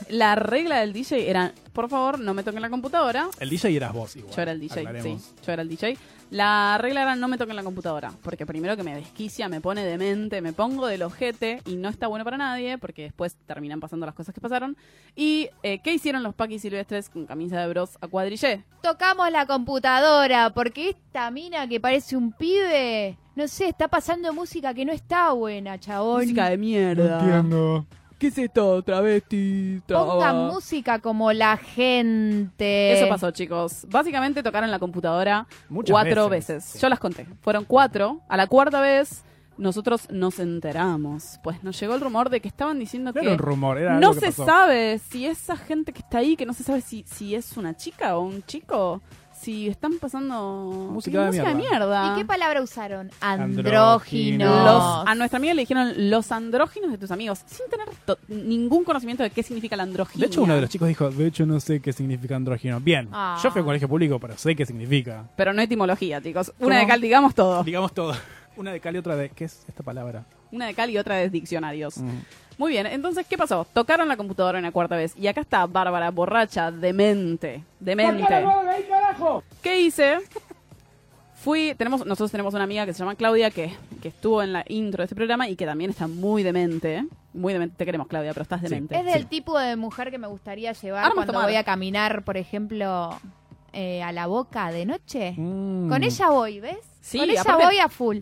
La regla del DJ era, por favor, no me toquen la computadora. El DJ eras vos igual. Yo era el DJ, sí, yo era el DJ. La regla era no me toquen la computadora, porque primero que me desquicia, me pone demente, me pongo del ojete y no está bueno para nadie, porque después terminan pasando las cosas que pasaron. ¿Y eh, qué hicieron los paquis silvestres con camisa de bros a cuadrillé? Tocamos la computadora porque esta mina que parece un pibe, no sé, está pasando música que no está buena, chabón. Música de No mierda. entiendo. ¿Qué es esto? Travesti. Pongan música como la gente. Eso pasó, chicos. Básicamente tocaron la computadora Muchas cuatro veces, veces. sí. Yo las conté. Fueron cuatro. A la cuarta vez, nosotros nos enteramos. Pues nos llegó el rumor de que estaban diciendo No que era un rumor, era no algo que se pasó. sabe si esa gente que está ahí, que no se sabe si, si es una chica o un chico, si están pasando Música de música mierda. ¿Y qué palabra usaron? Andrógino. Andrógino. Los- a nuestra amiga le dijeron los andróginos de tus amigos, sin tener to- ningún conocimiento de qué significa la androginia. De hecho, uno de los chicos dijo, de hecho no sé qué significa andrógino. Bien, Ah. yo fui a un colegio público, pero sé qué significa. Pero no etimología, chicos. ¿Cómo? Una de cal, digamos todo. Digamos todo. Una de cal y otra de... ¿Qué es esta palabra? Una de cal y otra de diccionarios. Mm. Muy bien, entonces, ¿qué pasó? Tocaron la computadora una cuarta vez. Y acá está Bárbara, borracha, demente. Demente. ¿Qué hice? Fui, tenemos, nosotros tenemos una amiga que se llama Claudia que, que estuvo en la intro de este programa y que también está muy demente. Muy demente. Te queremos, Claudia, pero estás demente. Es del tipo de mujer que me gustaría llevar Armas cuando tomar. voy a caminar, por ejemplo, eh, a la boca de noche. Mm. Con ella voy, ¿ves? Sí, Con ella aparte- voy a full.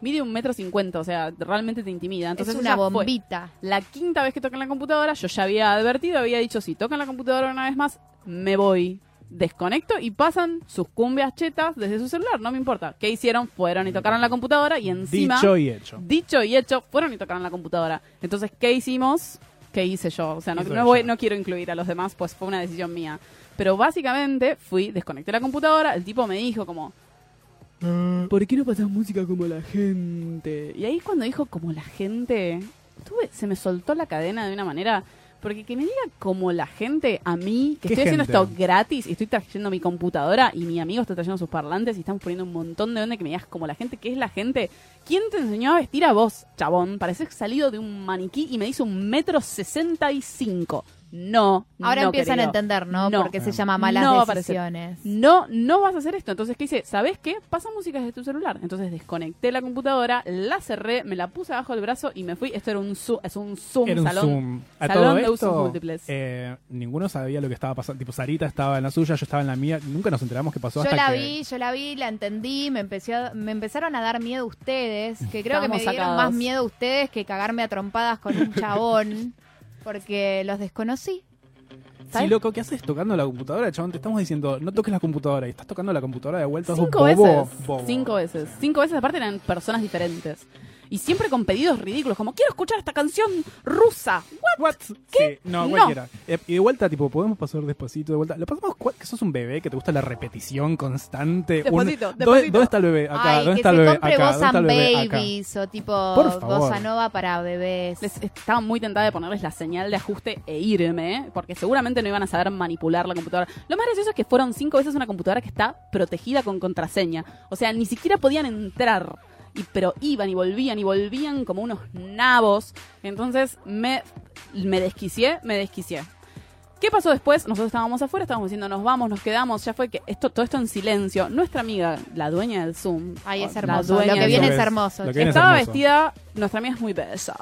mide un metro cincuenta, o sea, realmente te intimida. Entonces es una ella fue. bombita. La quinta vez que toca en la computadora, yo ya había advertido, había dicho, si tocan la computadora una vez más, me voy. Desconecto y pasan sus cumbias chetas desde su celular, no me importa. ¿Qué hicieron? Fueron y tocaron la computadora y encima... Dicho y hecho. Dicho y hecho, fueron y tocaron la computadora. Entonces, ¿qué hicimos? ¿Qué hice yo? O sea, no, Hizo no, voy- ella. no quiero incluir a los demás, pues fue una decisión mía. Pero básicamente fui, desconecté la computadora, el tipo me dijo como... ¿Por qué no pasas música como la gente? Y ahí cuando dijo como la gente, tuve, se me soltó la cadena de una manera... Porque que me diga como la gente a mí, que ¿Qué estoy haciendo gente? esto gratis y estoy trayendo mi computadora y mi amigo está trayendo sus parlantes y estamos poniendo un montón de onda que me digas como la gente, ¿qué es la gente? ¿Quién te enseñó a vestir a vos, chabón? Pareces salido de un maniquí y me dice un metro sesenta y cinco. No, Ahora no, empiezan a entender, ¿no? No. Porque se llama malas No decisiones. No, no vas a hacer esto. Entonces, ¿qué hice? ¿Sabes qué? Pasa música desde tu celular. Entonces desconecté la computadora, la cerré, me la puse abajo del brazo y me fui. Esto era un Zoom, es un Zoom, Era un salón, Zoom. A salón todo de esto, usos múltiples. eh, ninguno sabía lo que estaba pasando. Tipo, Sarita estaba en la suya, yo estaba en la mía. Nunca nos enteramos qué pasó Yo hasta la que... vi, yo la vi, la entendí, me, empecé a- me empezaron a dar miedo ustedes, que creo que me dieron sacados. más miedo ustedes que cagarme a trompadas con un chabón, porque los desconocí. Sí, loco, ¿qué haces tocando la computadora, chabón? Te estamos diciendo, no toques la computadora y estás tocando la computadora de vuelta. Cinco bobo, veces. bobo. Cinco veces. Cinco veces, aparte eran personas diferentes. Y siempre con pedidos ridículos, como quiero escuchar esta canción rusa. What? ¿Qué? Sí, no, No. cualquiera. Eh, y de vuelta, tipo, podemos pasar despacito de vuelta. Lo pasamos que sos un bebé, que te gusta la repetición constante. Un- Despacito, ¿Dónde, despacito. dónde está el bebé? Acá. Ay, ¿Dónde que está el se bebé? compre Acá. ¿Dónde está el bebé? Acá. Babies o tipo Por favor. Bossa Nova para bebés. Les estaba muy tentada de ponerles la señal de ajuste e irme, porque seguramente no iban a saber manipular la computadora. Lo más gracioso es que fueron cinco veces una computadora que está protegida con contraseña. O sea, ni siquiera podían entrar. Y, pero iban y volvían y volvían como unos nabos. Entonces me, me desquicié, me desquicié. ¿Qué pasó después? Nosotros estábamos afuera, estábamos diciendo nos vamos, nos quedamos, ya fue que esto, todo esto en silencio. Nuestra amiga, la dueña del Zoom. Ay, es la hermoso. dueña Lo que viene es hermoso. Es estaba hermoso. vestida, nuestra amiga es muy bella.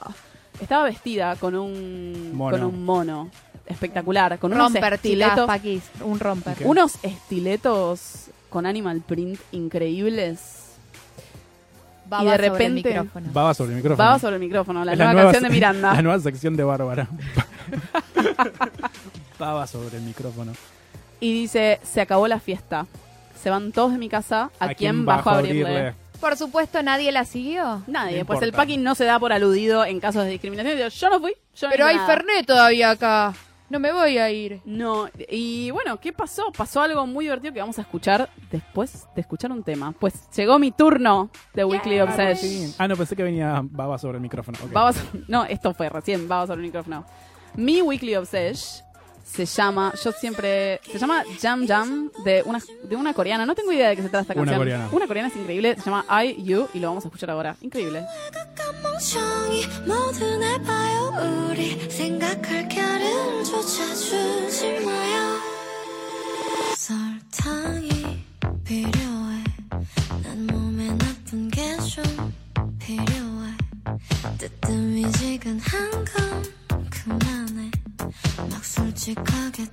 Estaba vestida con un Mono. con un mono espectacular, con unos romper, estiletos, Paquis, un romper. Unos estiletos con animal print increíbles. Baba y de sobre el repente- micrófono. Baba sobre el micrófono. Baba sobre el micrófono, la nueva, canción de Miranda. La nueva sección de Bárbara. Baba sobre el micrófono. Y dice, se acabó la fiesta. Se van todos de mi casa. ¿A, quién bajo a abrirle? Por supuesto, nadie la siguió. Nadie, No pues el packing no se da por aludido en casos de discriminación. Yo no fui, yo no Pero hay nada. Fernet todavía acá. No me voy a ir. No, y bueno, ¿qué pasó? Pasó algo muy divertido que vamos a escuchar después de escuchar un tema. Pues llegó mi turno de Weekly Obsession. Ah, no, pensé que venía Baba sobre el micrófono. Ok. Vamos, no, esto fue recién, vamos sobre el micrófono. Mi Weekly Obsession se llama, yo siempre, se llama Jam Jam de una, de una coreana. No tengo idea de qué se trata esta Una canción. coreana. Una coreana es increíble, se llama I, You y lo vamos a escuchar ahora. Increíble. 솔직하겠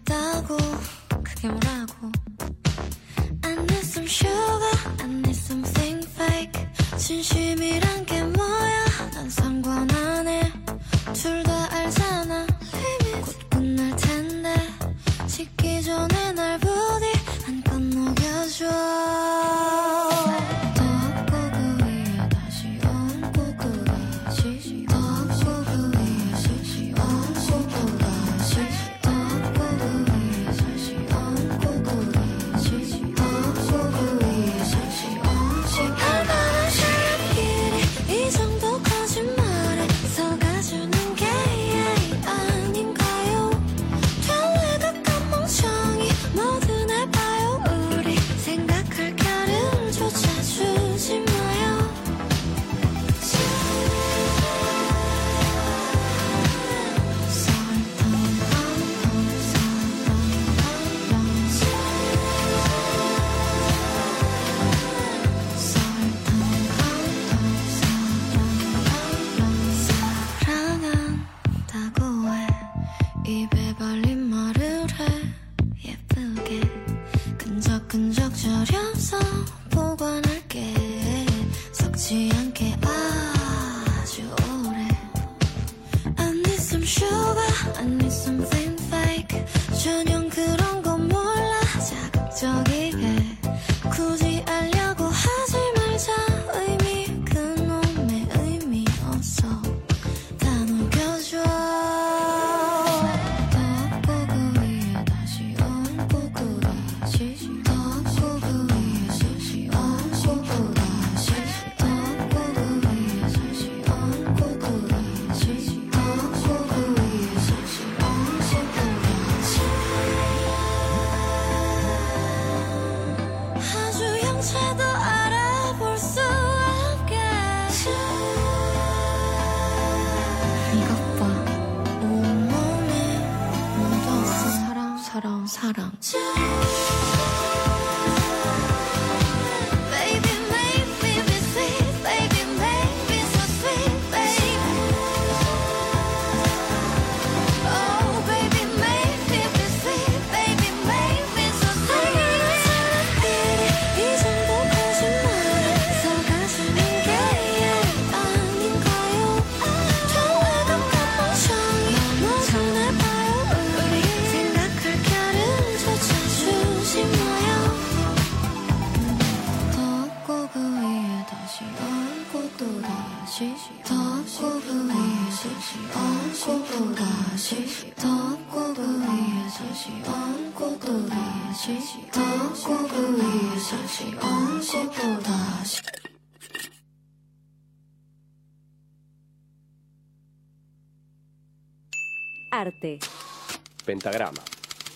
Pentagrama.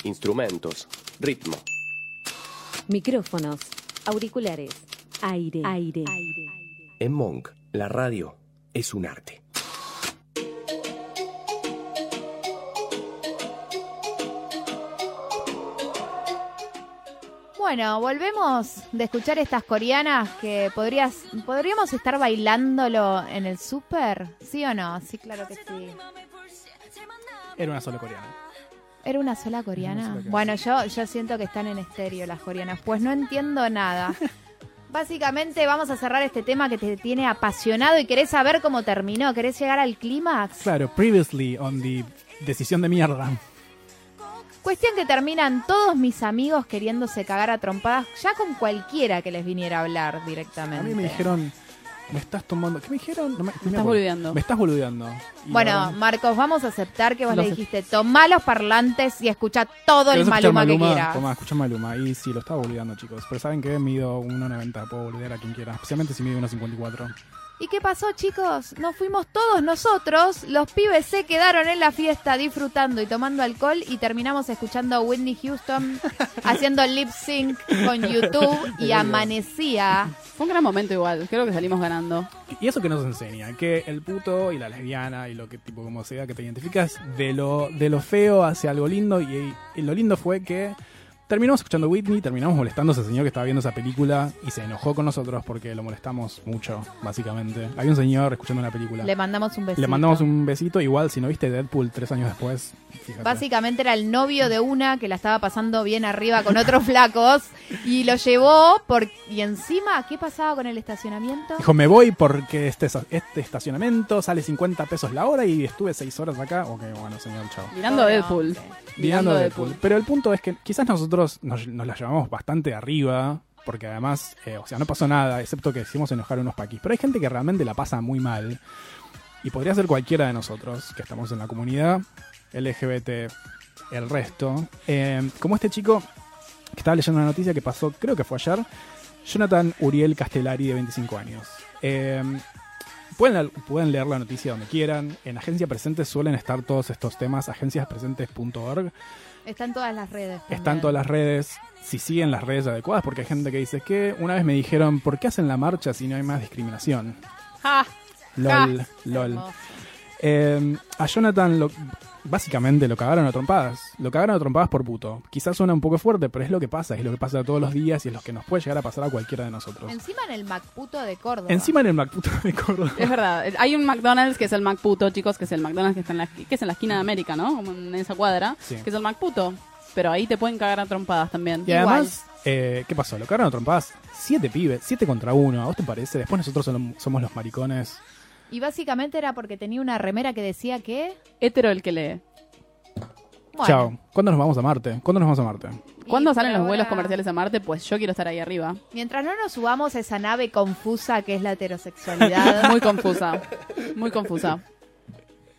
Instrumentos. Ritmo. micrófonos, auriculares, aire, aire. En Monk, la radio es un arte. Bueno, volvemos de escuchar estas coreanas que podrías, podríamos estar bailándolo en el súper, ¿sí o no? Sí, claro que sí. Era una sola coreana. ¿Era una sola coreana? Bueno, yo, yo siento que están en estéreo las coreanas. Pues no entiendo nada. Básicamente vamos a cerrar este tema que te tiene apasionado y querés saber cómo terminó. ¿Querés llegar al clímax? Claro, previously on the decisión de mierda. Cuestión que terminan todos mis amigos queriéndose cagar a trompadas ya con cualquiera que les viniera a hablar A directamente. mí me dijeron, me estás tomando. ¿Qué me dijeron? No me, estás boludeando. Me estás boludeando. Y Bueno, Marcos, vamos a aceptar que vos Lo le dijiste, tomá los parlantes y escucha todo el ¿Querés escuchar maluma, que quieras. Toma, escucha Maluma. Y sí, lo estaba boludeando, chicos. Pero saben que mido 1,90. Puedo boludear a quien quiera. Especialmente si mido 1,54. ¿Y qué pasó, chicos? Nos fuimos todos nosotros, los pibes se quedaron en la fiesta disfrutando y tomando alcohol y terminamos escuchando a Whitney Houston haciendo lip sync con YouTube y amanecía. Fue un gran momento igual, creo que salimos ganando. Y eso que nos enseña, que el puto y la lesbiana y lo que tipo como sea que te identificas de lo, de lo feo hacia algo lindo y, y lo lindo fue que terminamos escuchando Whitney, terminamos molestando a ese señor que estaba viendo esa película y se enojó con nosotros porque lo molestamos mucho, básicamente. Había un señor escuchando una película. Le mandamos un besito. Le mandamos un besito, igual si no viste Deadpool tres años después, fíjate. Básicamente era el novio de una que la estaba pasando bien arriba con otros flacos y lo llevó por y encima, ¿qué pasaba con el estacionamiento? Dijo, me voy porque este, este estacionamiento sale 50 pesos la hora y estuve 6 horas acá. Ok, bueno, señor, chao. Mirando Deadpool. Mirando Deadpool. Pero el punto es que quizás nosotros nos, nos la llevamos bastante arriba, porque además, eh, o sea, no pasó nada, excepto que hicimos enojar a unos paquis. Pero hay gente que realmente la pasa muy mal. Y podría ser cualquiera de nosotros que estamos en la comunidad LGBT, el resto. Eh, como este chico que estaba leyendo una noticia que pasó, creo que fue ayer, Jonathan Uriel Castellari, de 25 años. Eh, Pueden, pueden leer la noticia donde quieran. En Agencia Presentes suelen estar todos estos temas, agenciaspresentes.org. Están todas las redes. también. Están todas las redes, si siguen las redes adecuadas, porque hay gente que dice que una vez me dijeron, ¿por qué hacen la marcha si no hay más discriminación? Ja, LOL, ja. LOL. Eh, a Jonathan lo, básicamente lo cagaron a trompadas. Lo cagaron a trompadas por puto. Quizás suena un poco fuerte, pero es lo que pasa, es lo que pasa todos los días y es lo que nos puede llegar a pasar a cualquiera de nosotros. Encima en el Macputo de Córdoba. Encima en el Macputo de Córdoba. Es verdad, hay un McDonald's que es el McPuto, chicos, que es el McDonald's que está en la, que es en la esquina de América, ¿no? Como en esa cuadra, Sí. que es el McPuto. Pero ahí te pueden cagar a trompadas también. Y además, eh, ¿qué pasó? Lo cagaron a trompadas. Siete pibes, siete contra uno. ¿A vos te parece? Después nosotros som- somos los maricones. Y básicamente era porque tenía una remera que decía que... Hetero el que lee. Bueno, Chao. ¿Cuándo nos vamos a Marte? ¿Cuándo nos vamos a Marte? ¿Cuándo Y salen los vuelos comerciales a Marte? Pues yo quiero estar ahí arriba. Mientras no nos subamos a esa nave confusa que es la heterosexualidad. Muy confusa. Muy confusa.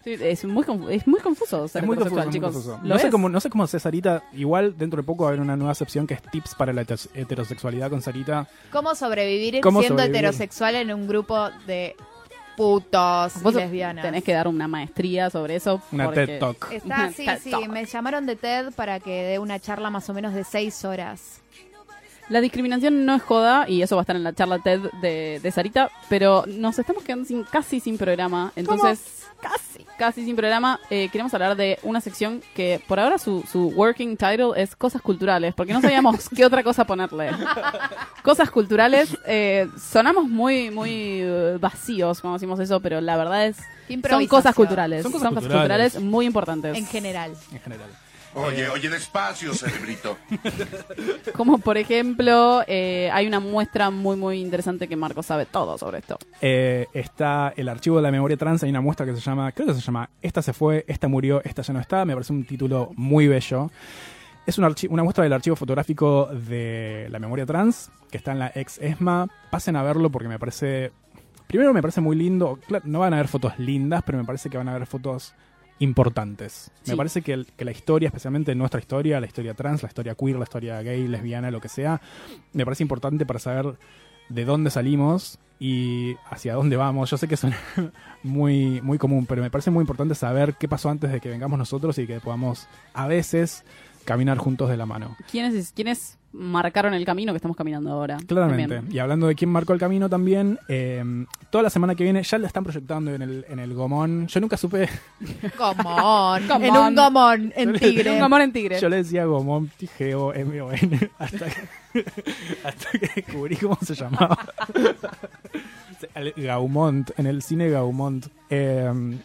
Sí, es, muy es muy confuso ser Es muy heterosexual, confuso, muy chicos. confuso. ¿Lo No sé, cómo, no sé cómo hace Sarita. Igual dentro de poco va a haber una nueva sección que es tips para la heter- heterosexualidad con Sarita. ¿Cómo sobrevivir ¿Cómo siendo sobrevivir? heterosexual en un grupo de putos y Vos lesbianas? tenés que dar una maestría sobre eso. Una porque- TED Talk. Está, Una sí, TED sí, Talk. me llamaron de TED para que dé una charla más o menos de seis horas. La discriminación no es joda, y eso va a estar en la charla TED de, de Sarita, pero nos estamos quedando sin, casi sin programa. Entonces, casi, casi sin programa. Eh, queremos hablar de una sección que por ahora su, su working title es Cosas Culturales, porque no sabíamos qué otra cosa ponerle. Cosas Culturales, eh, sonamos muy, muy eh, vacíos cuando decimos eso, pero la verdad es... Son cosas culturales. Son cosas, culturales. culturales muy importantes. En general. En general. Oye, oye, despacio, cerebrito. Como por ejemplo, eh, hay una muestra muy muy interesante que Marco sabe todo sobre esto. Eh, está el archivo de la memoria trans, hay una muestra que se llama, creo que se llama Esta se fue, esta murió, esta ya no está, me parece un título muy bello. Es un una muestra del archivo fotográfico de la memoria trans, que está en la ex ESMA. Pasen a verlo porque me parece, primero me parece muy lindo, Claro, no van a haber fotos lindas, pero me parece que van a haber fotos importantes. Sí. Me parece que, el- que la historia, especialmente nuestra historia, la historia trans, la historia queer, la historia gay, lesbiana, lo que sea, me parece importante para saber de dónde salimos y hacia dónde vamos. Yo sé que suena muy, muy común, pero me parece muy importante saber qué pasó antes de que vengamos nosotros y que podamos a veces caminar juntos de la mano. ¿Quiénes, ¿Quiénes marcaron el camino que estamos caminando ahora? Claramente. También. Y hablando de quién marcó el camino también, eh, toda la semana que viene ya la están proyectando en el, en el Gomón. Yo nunca supe. Gomón. Gomón. En un gomón, en tigre. Un amor en tigre. Yo le decía Gomón, G-O-M-O-N, hasta que, hasta que descubrí cómo se llamaba. Gaumont, en el cine Gaumont. eh,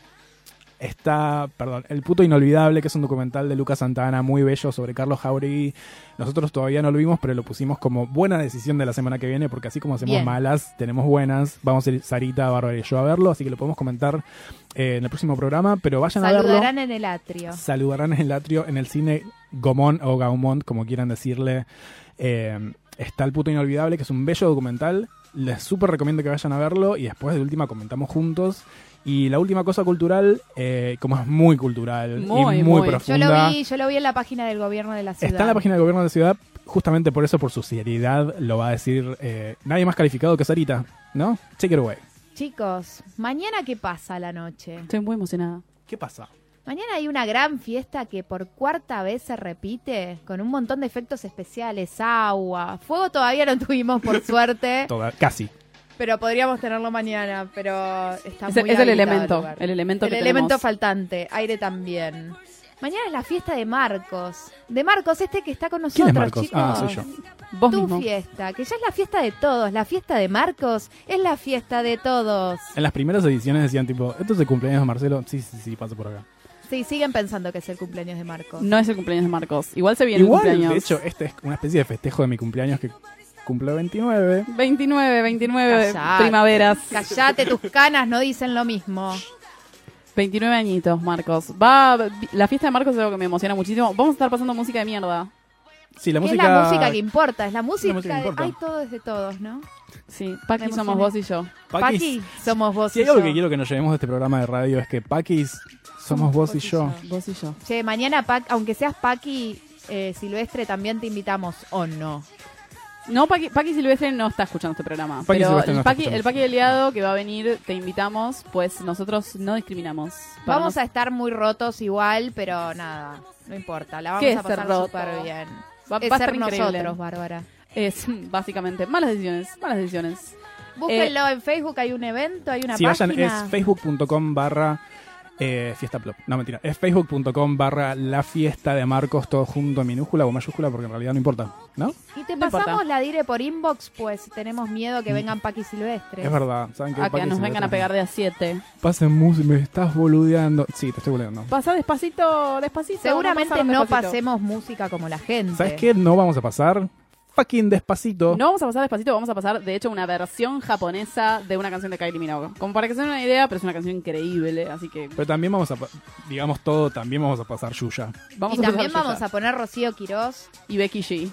está, perdón, El puto inolvidable, que es un documental de Lucas Santana muy bello sobre Carlos Jauregui. Nosotros todavía no lo vimos, pero lo pusimos como buena decisión de la semana que viene, porque así como hacemos Bien. malas, tenemos buenas. Vamos a ir Sarita, Bárbara y yo a verlo, así que lo podemos comentar eh, en el próximo programa, pero vayan a verlo. Saludarán en el atrio. Saludarán en el atrio, en el cine Gomón o Gaumont, como quieran decirle. Eh, está El puto inolvidable, que es un bello documental. Les súper recomiendo que vayan a verlo y después de última comentamos juntos. Y la última cosa cultural, eh, como es muy cultural Muy, y muy, muy. Yo profunda, lo vi, yo lo vi en la página del gobierno de la ciudad. está en la página del gobierno de la ciudad. Justamente por eso, por su seriedad, lo va a decir eh, nadie más calificado que Sarita, ¿no? Take it away. Chicos, mañana qué pasa a la noche. Estoy muy emocionada. ¿Qué pasa? Mañana hay una gran fiesta que por cuarta vez se repite con un montón de efectos especiales, agua, fuego todavía no tuvimos por suerte, Toda, casi. Pero podríamos tenerlo mañana, pero está Es, muy es el elemento, lugar. el elemento El que elemento tenemos. faltante, aire también. Mañana es la fiesta de Marcos. De Marcos, este que está con ¿Quién nosotros, es Marcos? chicos. Ah, soy yo. Vos tu mismo. fiesta, que ya es la fiesta de todos. La fiesta de Marcos es la fiesta de todos. En las primeras ediciones decían tipo, ¿esto es el cumpleaños de Marcelo? Sí, sí, sí, paso por acá. Sí, siguen pensando que es el cumpleaños de Marcos. No es el cumpleaños de Marcos. Igual se viene Igual, el cumpleaños. de hecho, este es una especie de festejo de mi cumpleaños que cumple 29. 29, 29 Callate. primaveras. Callate, tus canas no dicen lo mismo. 29 añitos, Marcos. Va, la fiesta de Marcos es algo que me emociona muchísimo. Vamos a estar pasando música de mierda. Sí, la música... Es la música que importa, es la música, música que de- importa. Hay todo es de todos, ¿no? Sí, Paqui Me somos vos y yo. Paquis, Paqui, somos vos si y hay algo yo. que quiero que nos llevemos de este programa de radio es que Paquis somos vos y yo. Vos y yo. Che, mañana, Pa- aunque seas Paqui eh, Silvestre, también te invitamos, ¿o no? No, Paqui, Paqui Silvestre no está escuchando este programa. Paqui pero Silvestre no el, está Paqui, el Paqui Aliado que va a venir, te invitamos, pues nosotros no discriminamos. Vamos nos- a estar muy rotos igual, pero nada, no importa, la vamos ¿Qué a pasar súper bien. Va, es va a ser nosotros, Bárbara. Es básicamente malas decisiones, malas decisiones. Búsquenlo en Facebook, hay un evento, hay una Si vayan, página. es facebook.com barra eh, fiesta plop. No, mentira. Es facebook.com barra la fiesta de Marcos, todo junto en minúscula o mayúscula, porque en realidad no importa, ¿no? Y te No pasamos importa. la dire por inbox, pues tenemos miedo que vengan Paqui Silvestre. Mm. Es verdad. ¿Saben qué? A que nos vengan a Silvestre? pegar de a 7. Pasen música, me estás boludeando. Sí, te estoy boludeando. Pasa despacito, despacito. Seguramente no despacito. pasemos música como la gente. ¿Sabes qué? No vamos a pasar fucking despacito. No vamos a pasar despacito, vamos a pasar, de hecho, una versión japonesa de una canción de Kylie Minogue. Como para que se den una idea, pero es una canción increíble, así que Pero también vamos a, digamos todo, también vamos a pasar Yuya. vamos y a también pasar vamos Yuya. a poner Rocío Quirós. Y Becky G.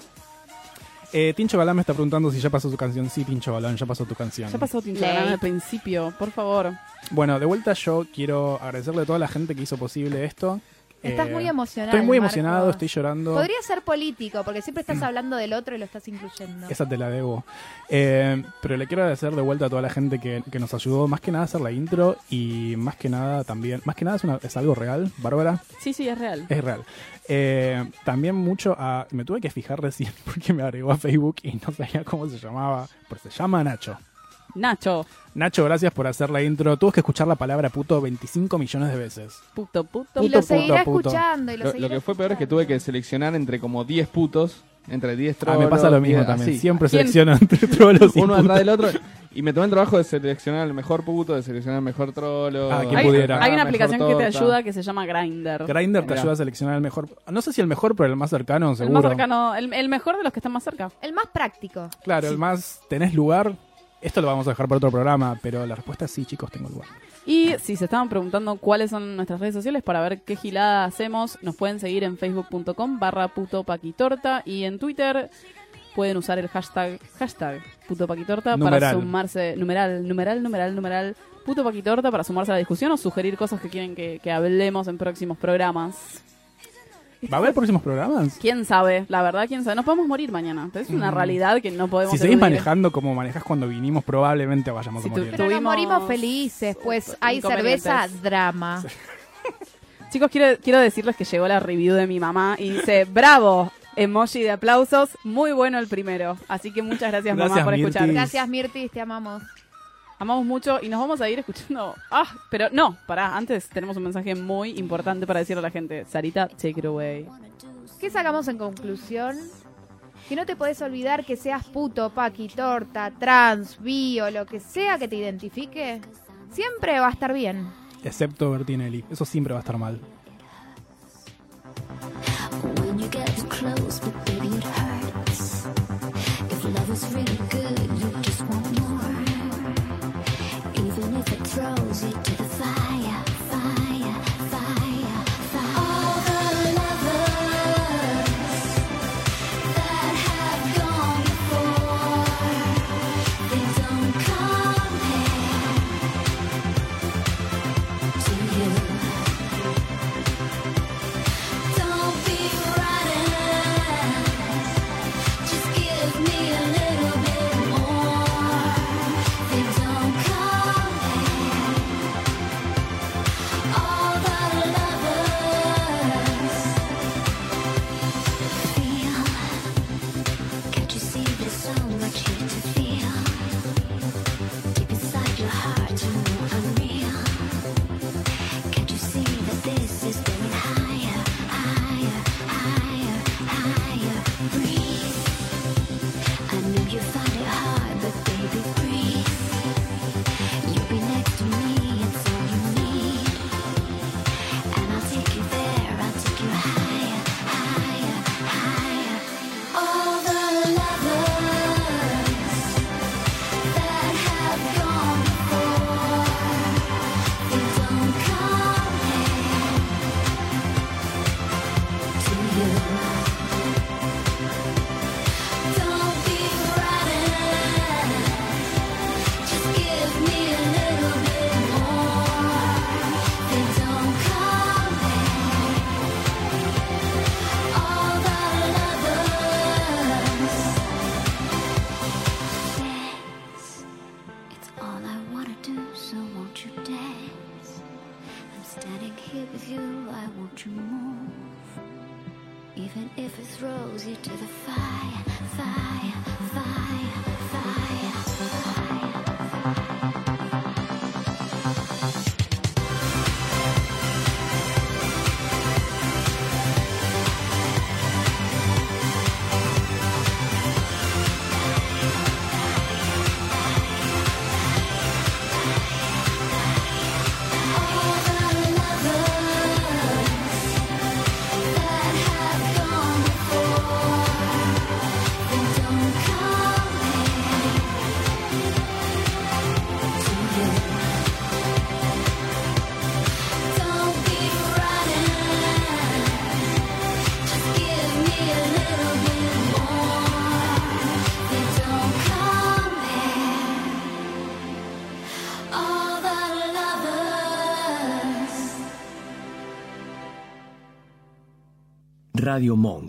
Eh, Tincho Galán me está preguntando si ya pasó tu canción. Sí, Tincho Galán, ya pasó tu canción. Ya pasó Tincho. Galán al principio, por favor. Bueno, de vuelta yo quiero agradecerle a toda la gente que hizo posible esto. Estás Eh, muy emocionado. Estoy muy Marco. emocionado, estoy llorando. Podría ser político, porque siempre estás hablando del otro y lo estás incluyendo. Esa te la debo. Eh, pero le quiero agradecer de vuelta a toda la gente que, que nos ayudó, más que nada a hacer la intro y más que nada también, más que nada es, una- es algo real, Bárbara, Sí, sí, es real. es real. Eh, también mucho a, me tuve que fijar recién porque me agregó a Facebook y no sabía cómo se llamaba, pero se llama Nacho. Nacho, Nacho, gracias por hacer la intro. Tuve que escuchar la palabra puto 25 millones de veces. puto, puto. y lo puto, seguirá puto. escuchando. Y lo, Lo, lo seguirá que fue peor es que tuve que seleccionar entre como 10 putos, entre 10 Ah, trolos. me pasa lo mismo 10 también. así. Siempre ¿Quién? selecciono entre trolos y Uno putos. atrás del otro. Y me tomé el trabajo de seleccionar el mejor puto, de seleccionar el mejor trolo. Ah, quien Hay, pudiera. hay una aplicación que te torta. ayuda que se llama Grindr. Grindr te ayuda a seleccionar el mejor. No sé si el mejor, pero el más cercano, El seguro. más cercano, el, el mejor de los que están más cerca. El más práctico. Claro, el más. ¿Tenés lugar? Esto lo vamos a dejar para otro programa, pero la respuesta es sí, chicos, tengo lugar. Y si se estaban preguntando cuáles son nuestras redes sociales para ver qué gilada hacemos, nos pueden seguir en facebook.com barra puto paquitorta y en Twitter pueden usar el hashtag hashtag puto paquitorta para sumarse, numeral, numeral, numeral, numeral, puto paquitorta para sumarse a la discusión o sugerir cosas que quieren que, que hablemos en próximos programas. ¿Va a haber próximos programas? ¿Quién sabe? La verdad, ¿quién sabe? Nos podemos morir mañana. Es una Mm. realidad que no podemos Si seguís eludir. manejando como manejás cuando vinimos, probablemente vayamos Si a morir. Pero nos morimos felices, pues hay cerveza, drama. Chicos, quiero, quiero decirles que llegó la review de mi mamá y dice, bravo, emoji de aplausos, muy bueno el primero. Así que muchas gracias, mamá por Mirti. escuchar. Gracias, Mirtis, te amamos. Amamos mucho y nos vamos a ir escuchando... Ah, pero no, pará, antes tenemos un mensaje muy importante para decirle a la gente. Sarita, take it away. ¿Qué sacamos en conclusión? Que no te podés olvidar que seas puto, paqui, torta, trans, bi o lo que sea que te identifique, siempre va a estar bien. Excepto Bertinelli. Eso siempre va a estar mal. When you get close, but baby it hurts. If love was really Radio Monk.